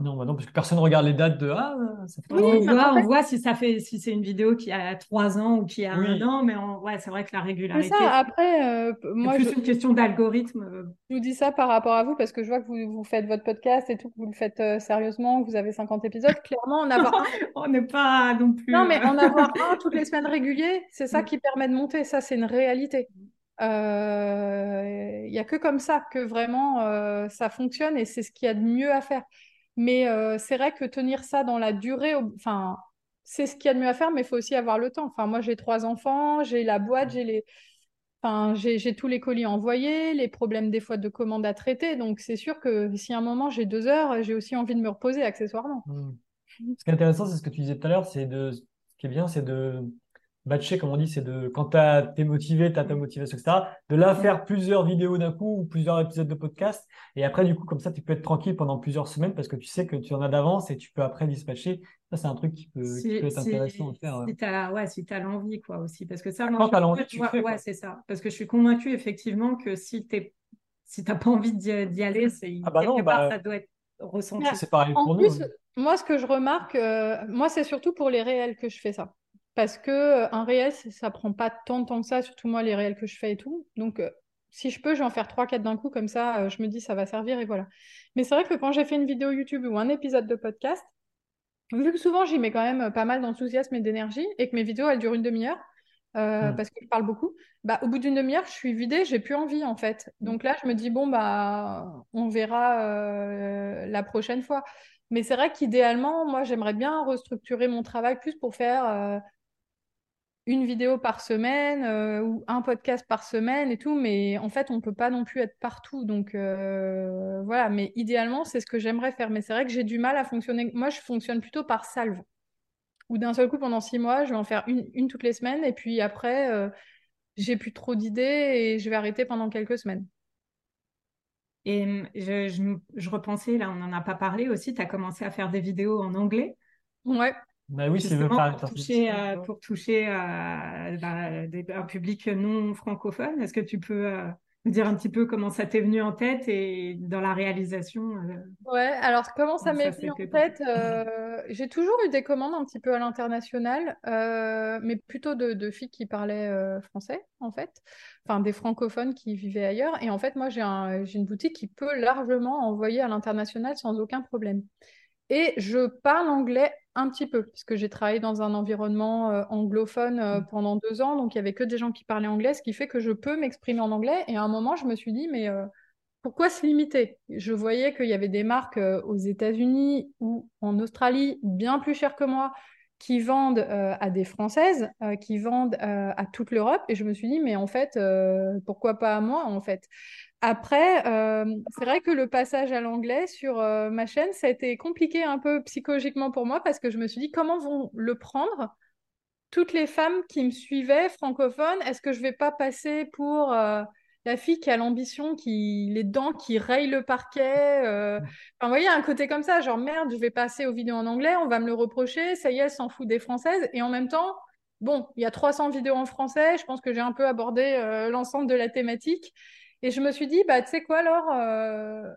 Non, bah non, parce que personne ne regarde les dates de ah, ça fait oui, on, voit, on voit si ça fait si c'est une vidéo qui a trois ans ou qui a un an, mais ouais, c'est vrai que la régularité. Ça, après, euh, moi, plus une question d'algorithme. Euh. Je vous dis ça par rapport à vous parce que je vois que vous, vous faites votre podcast et tout, que vous le faites euh, sérieusement, que vous avez 50 épisodes. Clairement, en avoir un. on n'est pas non plus. Non, mais en avoir un toutes les semaines régulier, c'est ça mm. qui permet de monter. Ça, c'est une réalité. Il n'y a que comme ça que vraiment ça fonctionne et c'est ce qu'il y a de mieux à faire. Mais euh, c'est vrai que tenir ça dans la durée, enfin, c'est ce qu'il y a de mieux à faire, mais il faut aussi avoir le temps. Enfin, moi, j'ai trois enfants, j'ai la boîte, j'ai les... Enfin, j'ai tous les colis envoyés, les problèmes des fois de commandes à traiter. Donc, c'est sûr que si à un moment j'ai deux heures, j'ai aussi envie de me reposer accessoirement. Mmh. Ce qui est intéressant, c'est ce que tu disais tout à l'heure, c'est de, ce qui est bien, c'est de batcher, comme on dit, c'est de, quand tu es motivé, tu as ta motivation, etc., de là faire plusieurs vidéos d'un coup ou plusieurs épisodes de podcast. Et après, du coup, comme ça, tu peux être tranquille pendant plusieurs semaines parce que tu sais que tu en as d'avance et tu peux après dispatcher. Ça, c'est un truc qui peut, être intéressant à faire. Si tu as, ouais, si as l'envie, quoi, aussi. Parce que ça, quand tu as l'envie, tu fais. Ouais, c'est ça. Parce que je suis convaincue, effectivement, que si tu si t'as pas envie d'y aller, c'est ah bah non, bah... ça doit être ressenti. C'est pareil en pour plus, nous. Moi, ce que je remarque, euh, moi, c'est surtout pour les réels que je fais ça parce que euh, un réel, ça prend pas tant de temps que ça, surtout moi, les réels que je fais et tout. Donc, euh, si je peux, je vais en faire 3-4 d'un coup, comme ça, euh, je me dis ça va servir et voilà. Mais c'est vrai que quand j'ai fait une vidéo YouTube ou un épisode de podcast, vu que souvent j'y mets quand même pas mal d'enthousiasme et d'énergie et que mes vidéos elles durent une demi-heure, hmm. parce que je parle beaucoup, bah, au bout d'une demi-heure, je suis vidée, j'ai plus envie en fait. Hmm. Donc là, je me dis, bon, bah, on verra la prochaine fois. Mais c'est vrai qu'idéalement, moi, j'aimerais bien restructurer mon travail plus pour faire une vidéo par semaine euh, ou un podcast par semaine et tout, mais en fait, on ne peut pas non plus être partout. Donc euh, voilà, mais idéalement, c'est ce que j'aimerais faire. Mais c'est vrai que j'ai du mal à fonctionner. Moi, je fonctionne plutôt par salve. Ou d'un seul coup, pendant six mois, je vais en faire une, une toutes les semaines, et puis après, euh, j'ai plus trop d'idées et je vais arrêter pendant quelques semaines. Et je, je, je repensais, là, on n'en a pas parlé aussi, tu as commencé à faire des vidéos en anglais? Ouais. Bah oui, c'est pour toucher, euh, pour toucher bah, un public non francophone. Est-ce que tu peux euh, dire un petit peu comment ça t'est venu en tête et dans la réalisation. Euh, ouais, alors comment ça m'est venu en tête euh, J'ai toujours eu des commandes un petit peu à l'international, euh, mais plutôt de, filles qui parlaient français, en fait. Enfin, des francophones qui vivaient ailleurs. Et en fait, moi, j'ai une boutique qui peut largement envoyer à l'international sans aucun problème. Et je parle anglais un petit peu, puisque j'ai travaillé dans un environnement euh, anglophone euh, mmh. pendant deux ans, donc il n'y avait que des gens qui parlaient anglais, ce qui fait que je peux m'exprimer en anglais. Et à un moment, je me suis dit, mais euh, pourquoi se limiter? Je voyais qu'il y avait des marques aux États-Unis ou en Australie bien plus chères que moi qui vendent à des Françaises, qui vendent à toute l'Europe. Et je me suis dit, mais en fait, pourquoi pas à moi, en fait? Après, euh, c'est vrai que le passage à l'anglais sur euh, ma chaîne, ça a été compliqué un peu psychologiquement pour moi parce que je me suis dit comment vont le prendre toutes les femmes qui me suivaient francophones? Est-ce que je vais pas passer pour euh, la fille qui a l'ambition, qui les dents qui rayent le parquet Enfin, vous voyez, un côté comme ça, genre merde, je vais passer aux vidéos en anglais, on va me le reprocher. Ça y est, elle s'en fout des françaises. Et en même temps, bon, il y a 300 vidéos en français. Je pense que j'ai un peu abordé l'ensemble de la thématique. Et je me suis dit, bah, tu sais quoi, alors, euh,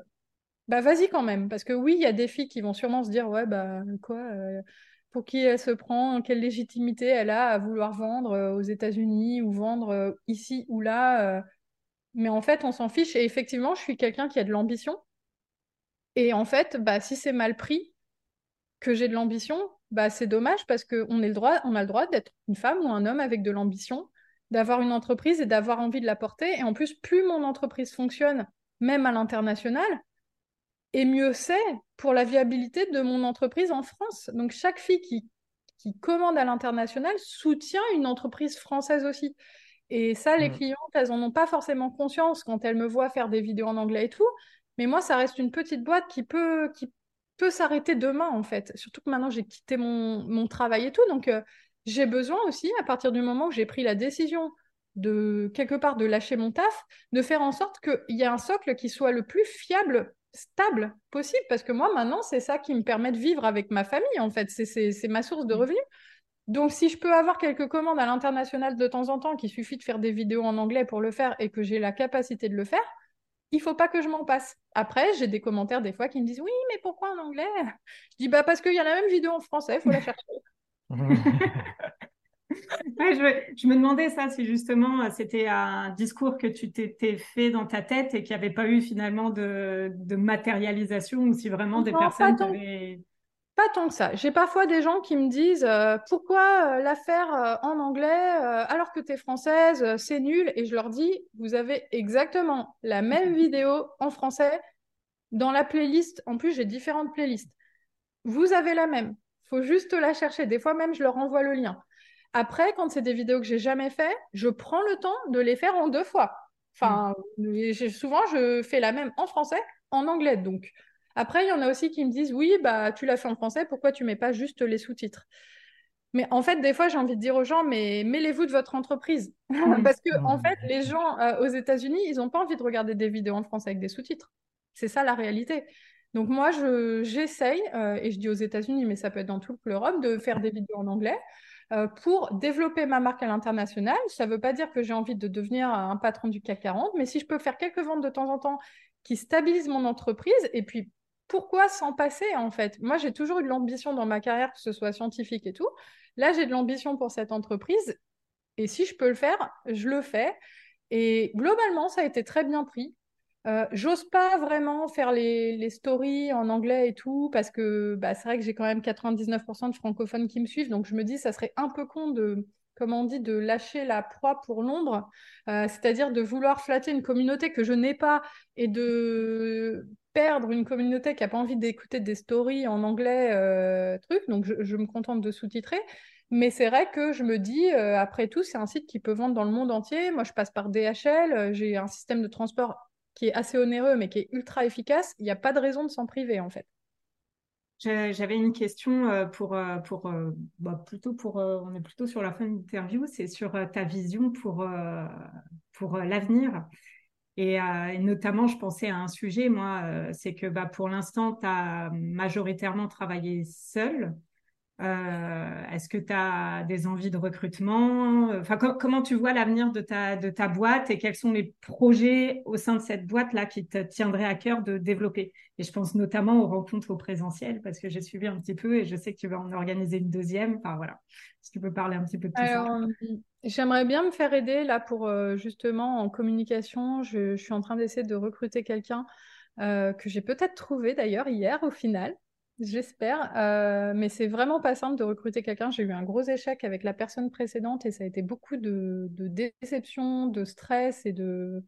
bah, vas-y quand même. Parce que oui, il y a des filles qui vont sûrement se dire, ouais, bah, quoi, euh, pour qui elle se prend, quelle légitimité elle a à vouloir vendre euh, aux États-Unis ou vendre ici ou là. Mais en fait, on s'en fiche. Et effectivement, je suis quelqu'un qui a de l'ambition. Et en fait, bah, si c'est mal pris que j'ai de l'ambition, bah, c'est dommage parce qu'on le droit, on a le droit d'être une femme ou un homme avec de l'ambition d'avoir une entreprise et d'avoir envie de la porter. Et en plus, plus mon entreprise fonctionne, même à l'international, et mieux c'est pour la viabilité de mon entreprise en France. Donc chaque fille qui, qui commande à l'international soutient une entreprise française aussi. Et ça, les mmh. clientes, elles n'en ont pas forcément conscience quand elles me voient faire des vidéos en anglais et tout. Mais moi, ça reste une petite boîte qui peut, qui peut s'arrêter demain, en fait. Surtout que maintenant, j'ai quitté mon, mon, travail et tout. Donc, euh, j'ai besoin aussi, à partir du moment où j'ai pris la décision de quelque part de lâcher mon taf, de faire en sorte qu'il y ait un socle qui soit le plus fiable, stable possible, parce que moi maintenant c'est ça qui me permet de vivre avec ma famille en fait, c'est ma source de mmh. revenus. Donc si je peux avoir quelques commandes à l'international de temps en temps, qu'il suffit de faire des vidéos en anglais pour le faire et que j'ai la capacité de le faire, il faut pas que je m'en passe. Après, j'ai des commentaires des fois qui me disent oui, mais pourquoi en anglais? Je dis bah parce qu'il y a la même vidéo en français, il faut la chercher. je, me demandais ça, si justement euh, c'était un discours que tu t'étais fait dans ta tête et qu'il n'y avait pas eu finalement de, matérialisation ou si vraiment des personnes pas Pas tant que ça. J'ai parfois des gens qui me disent euh, pourquoi euh, la faire en anglais alors que tu es française, c'est nul. Et je leur dis vous avez exactement la même vidéo en français dans la playlist. En plus, j'ai différentes playlists. Vous avez la même faut juste la chercher. Des fois même, je leur envoie le lien. Après, quand c'est des vidéos que j'ai jamais fait, je prends le temps de les faire en deux fois. Enfin, souvent, je fais la même en français, en anglais. Donc, après, il y en a aussi qui me disent, oui, bah, tu l'as fait en français, pourquoi tu mets pas juste les sous-titres? Mais en fait, des fois, j'ai envie de dire aux gens, mais mêlez-vous de votre entreprise. Parce que, en fait, les gens euh, aux États-Unis, ils n'ont pas envie de regarder des vidéos en français avec des sous-titres. C'est ça la réalité. Donc moi, j'essaye, euh, et je dis aux États-Unis, mais ça peut être dans toute l'Europe, de faire des vidéos en anglais euh, pour développer ma marque à l'international. Ça ne veut pas dire que j'ai envie de devenir un patron du CAC 40, mais si je peux faire quelques ventes de temps en temps qui stabilisent mon entreprise, et puis pourquoi s'en passer en fait? Moi, j'ai toujours eu de l'ambition dans ma carrière, que ce soit scientifique et tout. Là, j'ai de l'ambition pour cette entreprise, et si je peux le faire, je le fais. Et globalement, ça a été très bien pris. Euh, j'ose pas vraiment faire les, stories en anglais et tout, parce que bah, c'est vrai que j'ai quand même 99% de francophones qui me suivent, donc je me dis ça serait un peu con de, comme on dit, de lâcher la proie pour l'ombre, euh, c'est-à-dire de vouloir flatter une communauté que je n'ai pas et de perdre une communauté qui n'a pas envie d'écouter des stories en anglais, euh, truc, donc je, me contente de sous-titrer. Mais c'est vrai que je me dis, après tout, c'est un site qui peut vendre dans le monde entier. Moi, je passe par DHL, j'ai un système de transport qui est assez onéreux, mais qui est ultra efficace, il n'y a pas de raison de s'en priver, en fait. J'avais une question euh, pour, euh, pour euh, bah, plutôt pour, on est plutôt sur la fin de l'interview, c'est sur ta vision pour, pour l'avenir. Et, notamment, je pensais à un sujet, moi, c'est que bah, pour l'instant, tu as majoritairement travaillé seul. Euh, Est-ce que tu as des envies de recrutement? Enfin, comment tu vois l'avenir de ta, de ta boîte et quels sont les projets au sein de cette boîte-là qui te tiendraient à cœur de développer? Et je pense notamment aux rencontres au présentiel parce que j'ai suivi un petit peu et je sais que tu vas en organiser une deuxième. Enfin, voilà. Si tu peux parler un petit peu de tout ça. J'aimerais bien me faire aider là pour euh, justement en communication. Je, suis en train d'essayer de recruter quelqu'un euh, que j'ai peut-être trouvé d'ailleurs hier au final. J'espère, euh, mais c'est vraiment pas simple de recruter quelqu'un. J'ai eu un gros échec avec la personne précédente et ça a été beaucoup de, déception, de stress et de.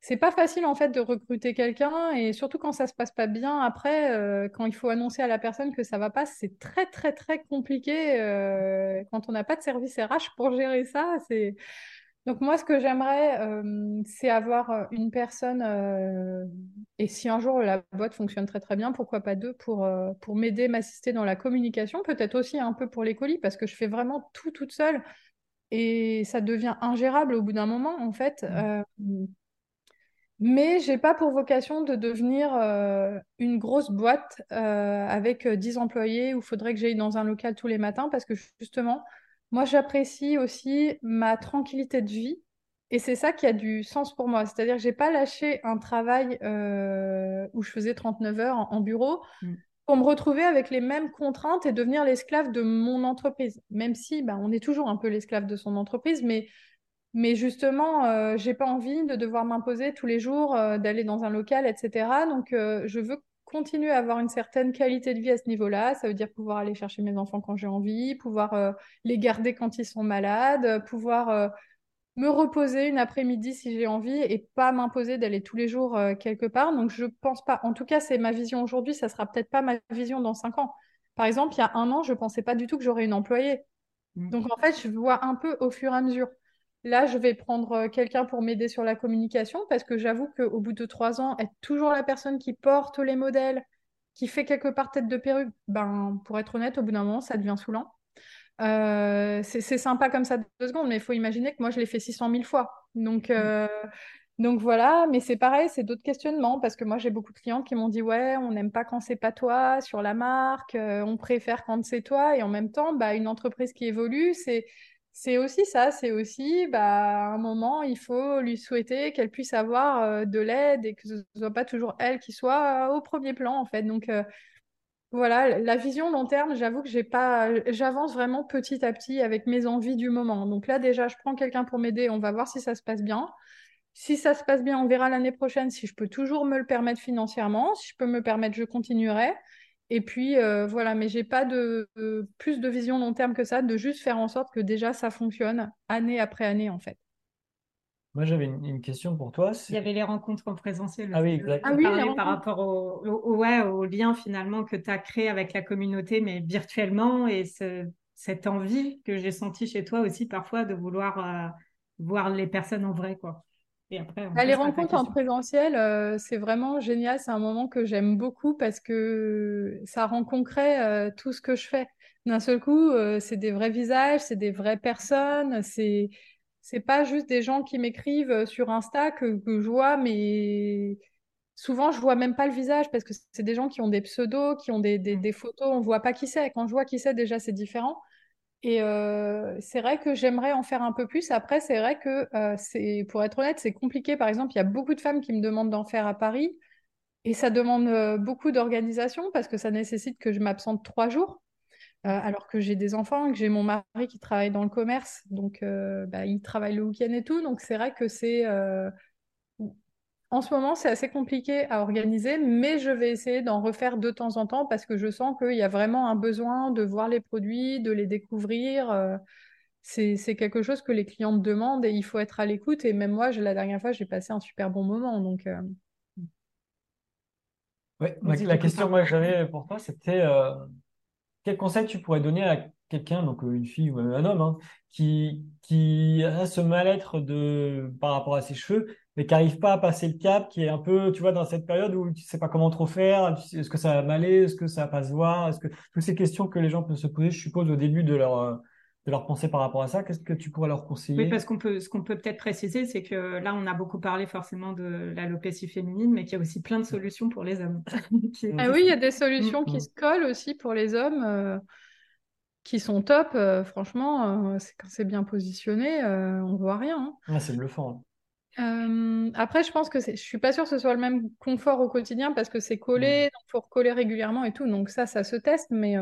C'est pas facile en fait de recruter quelqu'un et surtout quand ça se passe pas bien. Après, euh, quand il faut annoncer à la personne que ça va pas, c'est très très très compliqué. Euh, quand on n'a pas de service RH pour gérer ça, donc moi, ce que j'aimerais, euh, c'est avoir euh, une personne, euh, et si un jour la boîte fonctionne très très bien, pourquoi pas deux, pour, pour m'aider, m'assister dans la communication, peut-être aussi un peu pour les colis, parce que je fais vraiment tout toute seule, et ça devient ingérable au bout d'un moment, en fait. Mmh. mais j'ai pas pour vocation de devenir une grosse boîte avec 10 employés où il faudrait que j'aille dans un local tous les matins, parce que justement, moi, j'apprécie aussi ma tranquillité de vie. Et c'est ça qui a du sens pour moi. C'est-à-dire que j'ai pas lâché un travail euh, où je faisais 39 heures en, bureau mm. pour me retrouver avec les mêmes contraintes et devenir l'esclave de mon entreprise. Même si bah, on est toujours un peu l'esclave de son entreprise, mais, mais justement, euh, j'ai pas envie de devoir m'imposer tous les jours, euh, d'aller dans un local, etc. Donc, je veux continuer à avoir une certaine qualité de vie à ce niveau-là. Ça veut dire pouvoir aller chercher mes enfants quand j'ai envie, pouvoir euh, les garder quand ils sont malades, pouvoir euh, me reposer une après-midi si j'ai envie et pas m'imposer d'aller tous les jours euh, quelque part. Donc je pense pas, en tout cas c'est ma vision aujourd'hui, ça sera peut-être pas ma vision dans cinq ans. Par exemple, il y a un an, je pensais pas du tout que j'aurais une employée. Mmh. Donc en fait, je vois un peu au fur et à mesure. Là, je vais prendre euh, quelqu'un pour m'aider sur la communication parce que j'avoue qu'au bout de trois ans, être toujours la personne qui porte les modèles, qui fait quelque part tête de perruque, ben, pour être honnête, au bout d'un moment, ça devient saoulant. Euh, c'est sympa comme ça deux secondes, mais il faut imaginer que moi, je l'ai fait 600 000 fois. Donc, euh, donc voilà, mais c'est pareil, c'est d'autres questionnements parce que moi, j'ai beaucoup de clients qui m'ont dit Ouais, on n'aime pas quand c'est pas toi sur la marque, on préfère quand c'est toi. Et en même temps, bah, une entreprise qui évolue, c'est c'est aussi ça, c'est aussi, bah, à un moment, il faut lui souhaiter qu'elle puisse avoir euh, de l'aide et que ce ne soit pas toujours elle qui soit euh, au premier plan, en fait. Donc, euh, voilà, la vision long terme, j'avoue que j'ai pas, j'avance vraiment petit à petit avec mes envies du moment. Donc là, déjà, je prends quelqu'un pour m'aider, on va voir si ça se passe bien. Si ça se passe bien, on verra l'année prochaine si je peux toujours me le permettre financièrement. Si je peux me permettre, je continuerai. Et puis euh, voilà, mais j'ai pas de plus de vision long terme que ça, de juste faire en sorte que déjà ça fonctionne année après année en fait. Moi j'avais une, question pour toi. Il y avait les rencontres en présentiel. Ah oui, exactement. Ah oui, par rapport au, ouais, au lien finalement que tu as créé avec la communauté, mais virtuellement, et cette envie que j'ai sentie chez toi aussi parfois de vouloir euh, voir les personnes en vrai. quoi. Bah, les rencontres en présentiel, euh, c'est vraiment génial. C'est un moment que j'aime beaucoup parce que ça rend concret euh, tout ce que je fais. D'un seul coup, euh, c'est des vrais visages, c'est des vraies personnes. C'est c'est pas juste des gens qui m'écrivent sur Insta que, que, je vois, mais souvent je vois même pas le visage parce que c'est des gens qui ont des pseudos, qui ont des, des, mmh. des photos. On voit pas qui c'est. Quand je vois qui c'est, déjà c'est différent. Et euh, c'est vrai que j'aimerais en faire un peu plus. Après, c'est vrai que, euh, c'est, pour être honnête, c'est compliqué. Par exemple, il y a beaucoup de femmes qui me demandent d'en faire à Paris. Et ça demande euh, beaucoup d'organisation parce que ça nécessite que je m'absente trois jours. alors que j'ai des enfants, que j'ai mon mari qui travaille dans le commerce. Donc, bah, il travaille le week-end et tout. Donc, c'est vrai que c'est en ce moment, c'est assez compliqué à organiser, mais je vais essayer d'en refaire de temps en temps parce que je sens qu'il y a vraiment un besoin de voir les produits, de les découvrir. Euh, c'est quelque chose que les clients demandent et il faut être à l'écoute. Et même moi, la dernière fois, j'ai passé un super bon moment. Donc, euh, la question que j'avais pour toi, c'était euh, quel conseil tu pourrais donner à quelqu'un, donc une fille ou un homme, hein, qui, qui a ce mal-être de par rapport à ses cheveux mais qui n'arrive pas à passer le cap, qui est un peu, tu vois, dans cette période où tu sais pas comment trop faire, est-ce que ça va m'aller, est-ce que ça va pas se voir, est-ce que toutes ces questions que les gens peuvent se poser, je suppose, au début de leur euh, de leur pensée par rapport à ça, qu'est-ce que tu pourrais leur conseiller? Oui, parce qu'on peut, ce qu'on peut peut-être préciser, c'est que là, on a beaucoup parlé forcément de l'alopécie féminine, mais qu'il y a aussi plein de solutions pour les hommes. ah oui, il y a des solutions qui mm, mm. se collent aussi pour les hommes. Euh, qui sont top, euh, franchement, euh, c'est quand c'est bien positionné, euh, on voit rien. hein. c'est bluffant. Après, je pense que je suis pas sûre que ce soit le même confort au quotidien parce que c'est collé, mm. donc faut recoller régulièrement et tout. Donc ça, ça se teste. Mais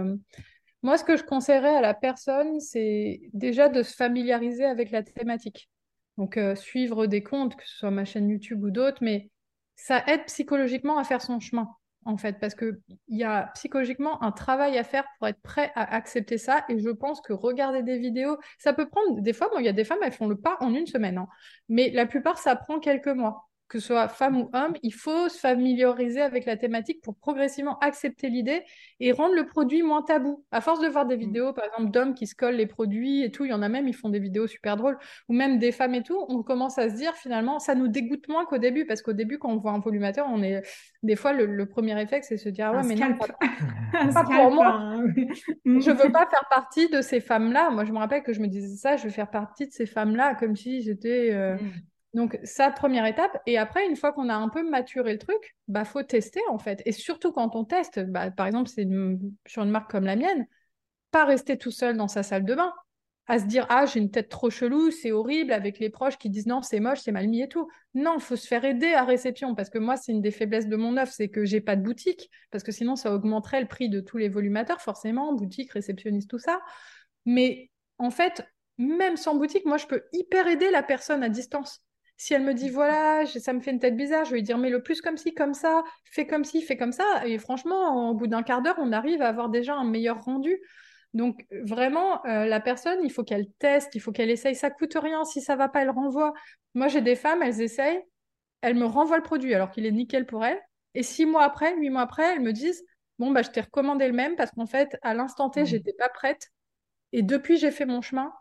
moi, ce que je conseillerais à la personne, c'est déjà de se familiariser avec la thématique. Donc suivre des comptes, que ce soit ma chaîne YouTube ou d'autres, mais ça aide psychologiquement à faire son chemin en fait, parce qu'il y a psychologiquement un travail à faire pour être prêt à accepter ça. Et je pense que regarder des vidéos, ça peut prendre, des fois, il y a des femmes, elles font le pas en une semaine, hein. mais la plupart, ça prend quelques mois que ce soit femme ou homme, il faut se familiariser avec la thématique pour progressivement accepter l'idée et rendre le produit moins tabou. À force de voir des mm. vidéos, par exemple, d'hommes qui se collent les produits et tout, il y en a même, ils font des vidéos super drôles, ou même des femmes et tout, on commence à se dire finalement, ça nous dégoûte moins qu'au début, parce qu'au début, quand on voit un volumateur, on est, des fois, le, premier effet, c'est se dire, ah ouais, mais non, pas, pour moi. Hein, je veux pas faire partie de ces femmes-là. Moi, je me rappelle que je me disais ça, je veux faire partie de ces femmes-là, comme si j'étais euh, mm. Donc, ça, première étape. Et après, une fois qu'on a un peu maturé le truc, bah, faut tester, en fait. Et surtout quand on teste, bah, par exemple, c'est sur une marque comme la mienne, pas rester tout seul dans sa salle de bain, à se dire, ah, j'ai une tête trop chelou, c'est horrible, avec les proches qui disent, non, c'est moche, c'est mal mis et tout. Non, faut se faire aider à réception, parce que moi, c'est une des faiblesses de mon offre, c'est que j'ai pas de boutique, parce que sinon, ça augmenterait le prix de tous les volumateurs, forcément, boutique, réceptionniste, tout ça. Mais en fait, même sans boutique, moi, je peux hyper aider la personne à distance. Si elle me dit, voilà, ça me fait une tête bizarre, je vais lui dire, mais le plus comme ci, comme ça, fais comme ci, fais comme ça. Et franchement, au bout d'un quart d'heure, on arrive à avoir déjà un meilleur rendu. Donc, vraiment, euh, la personne, il faut qu'elle teste, il faut qu'elle essaye. Ça coûte rien. Si ça va pas, elle renvoie. Moi, j'ai des femmes, elles essayent, elles me renvoient le produit alors qu'il est nickel pour elles. Et six mois après, huit mois après, elles me disent, bon, bah, je t'ai recommandé le même parce qu'en fait, à l'instant T, je mmh. j'étais pas prête. Et depuis, j'ai fait mon chemin.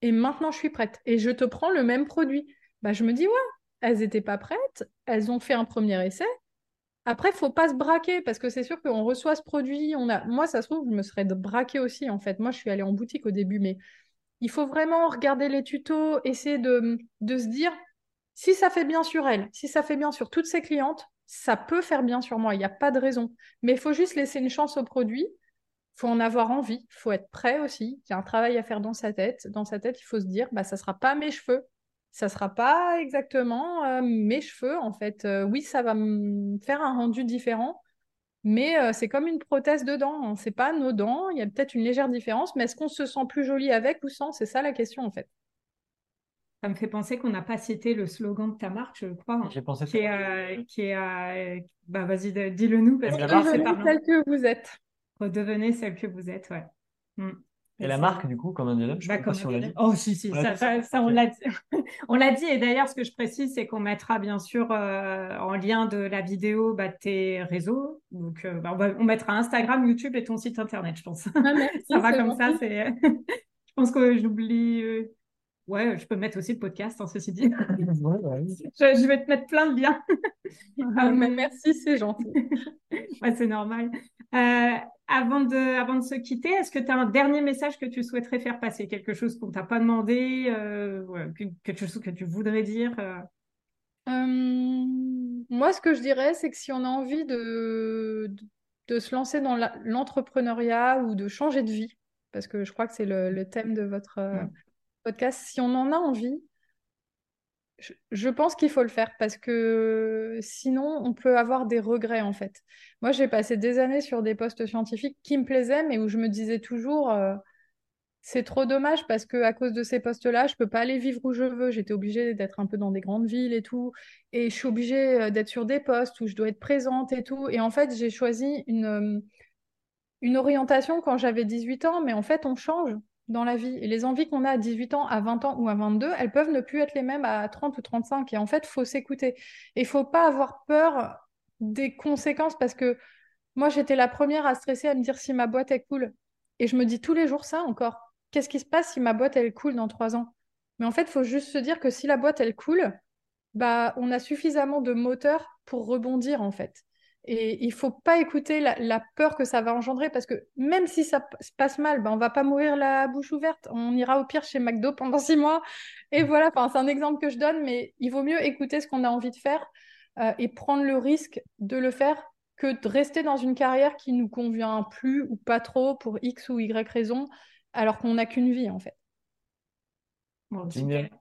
Et maintenant, je suis prête. Et je te prends le même produit. Bah, je me dis, ouais, elles n'étaient pas prêtes, elles ont fait un premier essai. Après, faut pas se braquer parce que c'est sûr qu'on reçoit ce produit. On a... Moi, ça se trouve, je me serais braquée aussi en fait. Moi, je suis allée en boutique au début, mais il faut vraiment regarder les tutos, essayer de, de se dire si ça fait bien sur elle, si ça fait bien sur toutes ses clientes, ça peut faire bien sur moi. Il n'y a pas de raison. Mais il faut juste laisser une chance au produit. Il faut en avoir envie. Il faut être prêt aussi. Il y a un travail à faire dans sa tête. Dans sa tête, il faut se dire bah, ça ne sera pas mes cheveux, ça sera pas exactement euh, mes cheveux en fait. Euh, oui, ça va me faire un rendu différent, mais euh, c'est comme une prothèse de dents. Hein. C'est pas nos dents. Il y a peut-être une légère différence, mais est-ce qu'on se sent plus joli avec ou sans? C'est ça la question en fait. Ça me fait penser qu'on n'a pas cité le slogan de ta marque, je crois. J'ai pensé qui est, qui est bah vas-y, dis-le nous parce que c'est celle que vous êtes. Redevenez celle que vous êtes, ouais. Mm. Et la marque, du coup, comme un dialogue, je ne sais pas si on l'a dit. Oh, si, si, ça, ça, on l'a dit. on l'a dit. Et d'ailleurs, ce que je précise, c'est qu'on mettra bien sûr euh, en lien de la vidéo bah, tes réseaux. Donc, euh, bah, on, va, on, mettra Instagram, YouTube et ton site internet, je pense. Ah, ça va comme ça. C'est... je pense que j'oublie. Ouais, je peux mettre aussi le podcast, hein, ceci dit. je, vais te mettre plein de liens. Ah, merci, c'est gentil. ouais, c'est normal. Euh, avant, de, avant de se quitter, est-ce que tu as un dernier message que tu souhaiterais faire passer? Quelque chose qu'on t'a pas demandé euh, Quelque chose que tu voudrais dire euh? Moi, ce que je dirais, c'est que si on a envie de, de, se lancer dans l'entrepreneuriat ou de changer de vie, parce que je crois que c'est le, thème de votre si on en a envie, je, pense qu'il faut le faire parce que sinon, on peut avoir des regrets en fait. Moi, j'ai passé des années sur des postes scientifiques qui me plaisaient, mais où je me disais toujours, euh, c'est trop dommage parce que à cause de ces postes-là, je peux pas aller vivre où je veux. J'étais obligée d'être un peu dans des grandes villes et tout, et je suis obligée euh, d'être sur des postes où je dois être présente et tout. Et en fait, j'ai choisi une euh, une orientation quand j'avais 18 ans, mais en fait, on change dans la vie. Et les envies qu'on a à 18 ans, à 20 ans ou à 22, elles peuvent ne plus être les mêmes à 30 ou 35. Et en fait, faut s'écouter. Et il faut pas avoir peur des conséquences parce que moi, j'étais la première à stresser, à me dire si ma boîte est cool. Et je me dis tous les jours ça encore. Qu'est-ce qui se passe si ma boîte elle coule dans trois ans? Mais en fait, faut juste se dire que si la boîte elle coule, bah, on a suffisamment de moteur pour rebondir en fait. Et il faut pas écouter la, peur que ça va engendrer parce que même si ça se passe mal, ben on va pas mourir la bouche ouverte. On ira au pire chez McDo pendant six mois. Et mm. voilà, enfin, c'est un exemple que je donne, mais il vaut mieux écouter ce qu'on a envie de faire euh, et prendre le risque de le faire que de rester dans une carrière qui nous convient plus ou pas trop pour X ou Y raison. alors qu'on n'a qu'une vie en fait.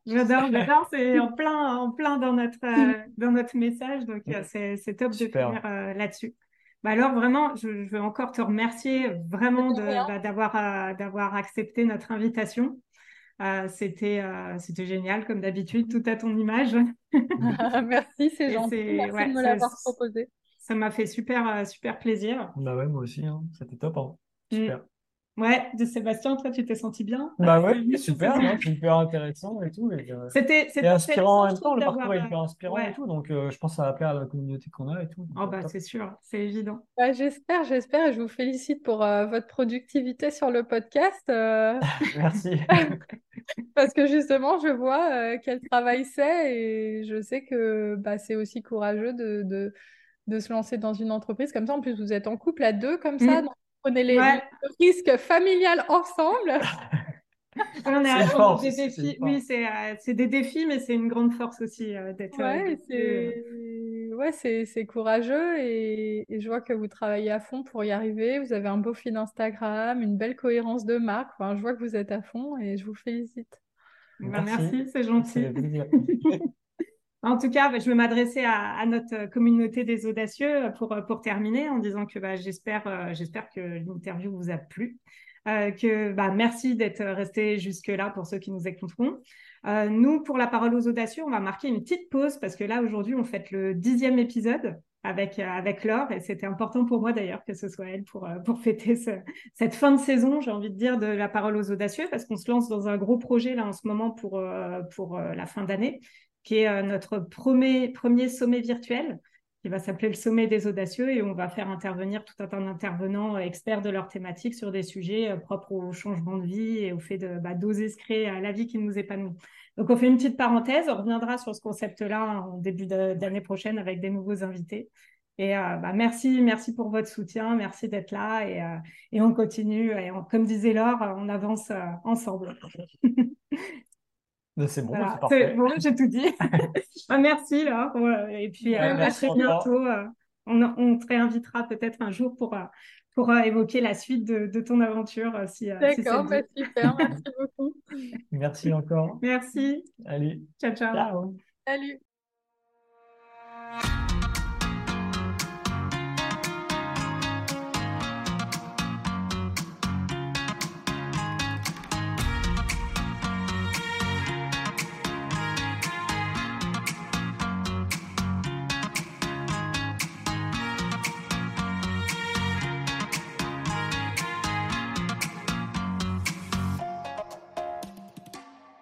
J'adore, j'adore, c'est en plein, en plein dans notre, euh, dans notre message, donc euh, c'est, c'est top de finir euh, là-dessus. Bah alors vraiment, je, veux encore te remercier vraiment de, bah, d'avoir, d'avoir accepté notre invitation. c'était, c'était génial comme d'habitude, tout à ton image. Merci, c'est gentil. Merci de me l'avoir proposé. Ça m'a fait super, super plaisir. Bah ouais, moi aussi, hein. c'était top. Hein. Mm. Ouais, de Sébastien, toi, tu t'es senti bien? Bah ouais, super, super intéressant et tout. Euh, c'était inspirant en même temps, le parcours est hyper inspirant et tout, donc euh, je pense que ça va plaire à la communauté qu'on a et tout. Oh bah c'est sûr, c'est évident. Bah, j'espère, j'espère, et je vous félicite pour euh, votre productivité sur le podcast. Merci. Parce que justement, je vois quel travail c'est et je sais que bah, c'est aussi courageux de, de, de, se lancer dans une entreprise comme ça. En plus, vous êtes en couple à deux comme ça, mm prenez les, risques familiales ensemble. on est, des défis. Oui, euh, c'est des défis, mais c'est une grande force aussi euh, d'être. Ouais, euh, c'est ouais, courageux et, je vois que vous travaillez à fond pour y arriver. Vous avez un beau fil Instagram, une belle cohérence de marque. Enfin, je vois que vous êtes à fond et je vous félicite. Bah, merci, c'est gentil. En tout cas, bah, je veux m'adresser à, notre communauté des audacieux pour, pour terminer en disant que bah, j'espère, euh, j'espère que l'interview vous a plu. Euh, que bah, merci d'être resté jusque-là pour ceux qui nous écouteront. Euh, nous, pour la parole aux audacieux, on va marquer une petite pause parce que là, aujourd'hui, on fait le dixième épisode avec, avec Laure et c'était important pour moi d'ailleurs que ce soit elle pour, pour fêter cette fin de saison, j'ai envie de dire, de la parole aux audacieux parce qu'on se lance dans un gros projet là en ce moment pour, pour la fin d'année qui est euh, notre premier, premier sommet virtuel qui va s'appeler le sommet des audacieux et on va faire intervenir tout un tas d'intervenants euh, experts de leur thématique sur des sujets euh, propres au changement de vie et au fait de bah, d'oser se créer la vie qui nous épanouit. Donc on fait une petite parenthèse, on reviendra sur ce concept-là en début d'année prochaine avec des nouveaux invités. Et bah, merci, merci pour votre soutien, merci d'être là et, et, on continue. Et comme disait Laure, on avance ensemble. C'est bon, c'est parfait. Bon, j'ai tout dit. Bah, merci, là. Et puis, euh, à très bientôt. Euh, on, on, te réinvitera peut-être un jour pour, euh, pour évoquer la suite de, de ton aventure. Si, D'accord, bah, super. Merci beaucoup. Merci encore. Merci. Allez. ciao. ciao. Salut.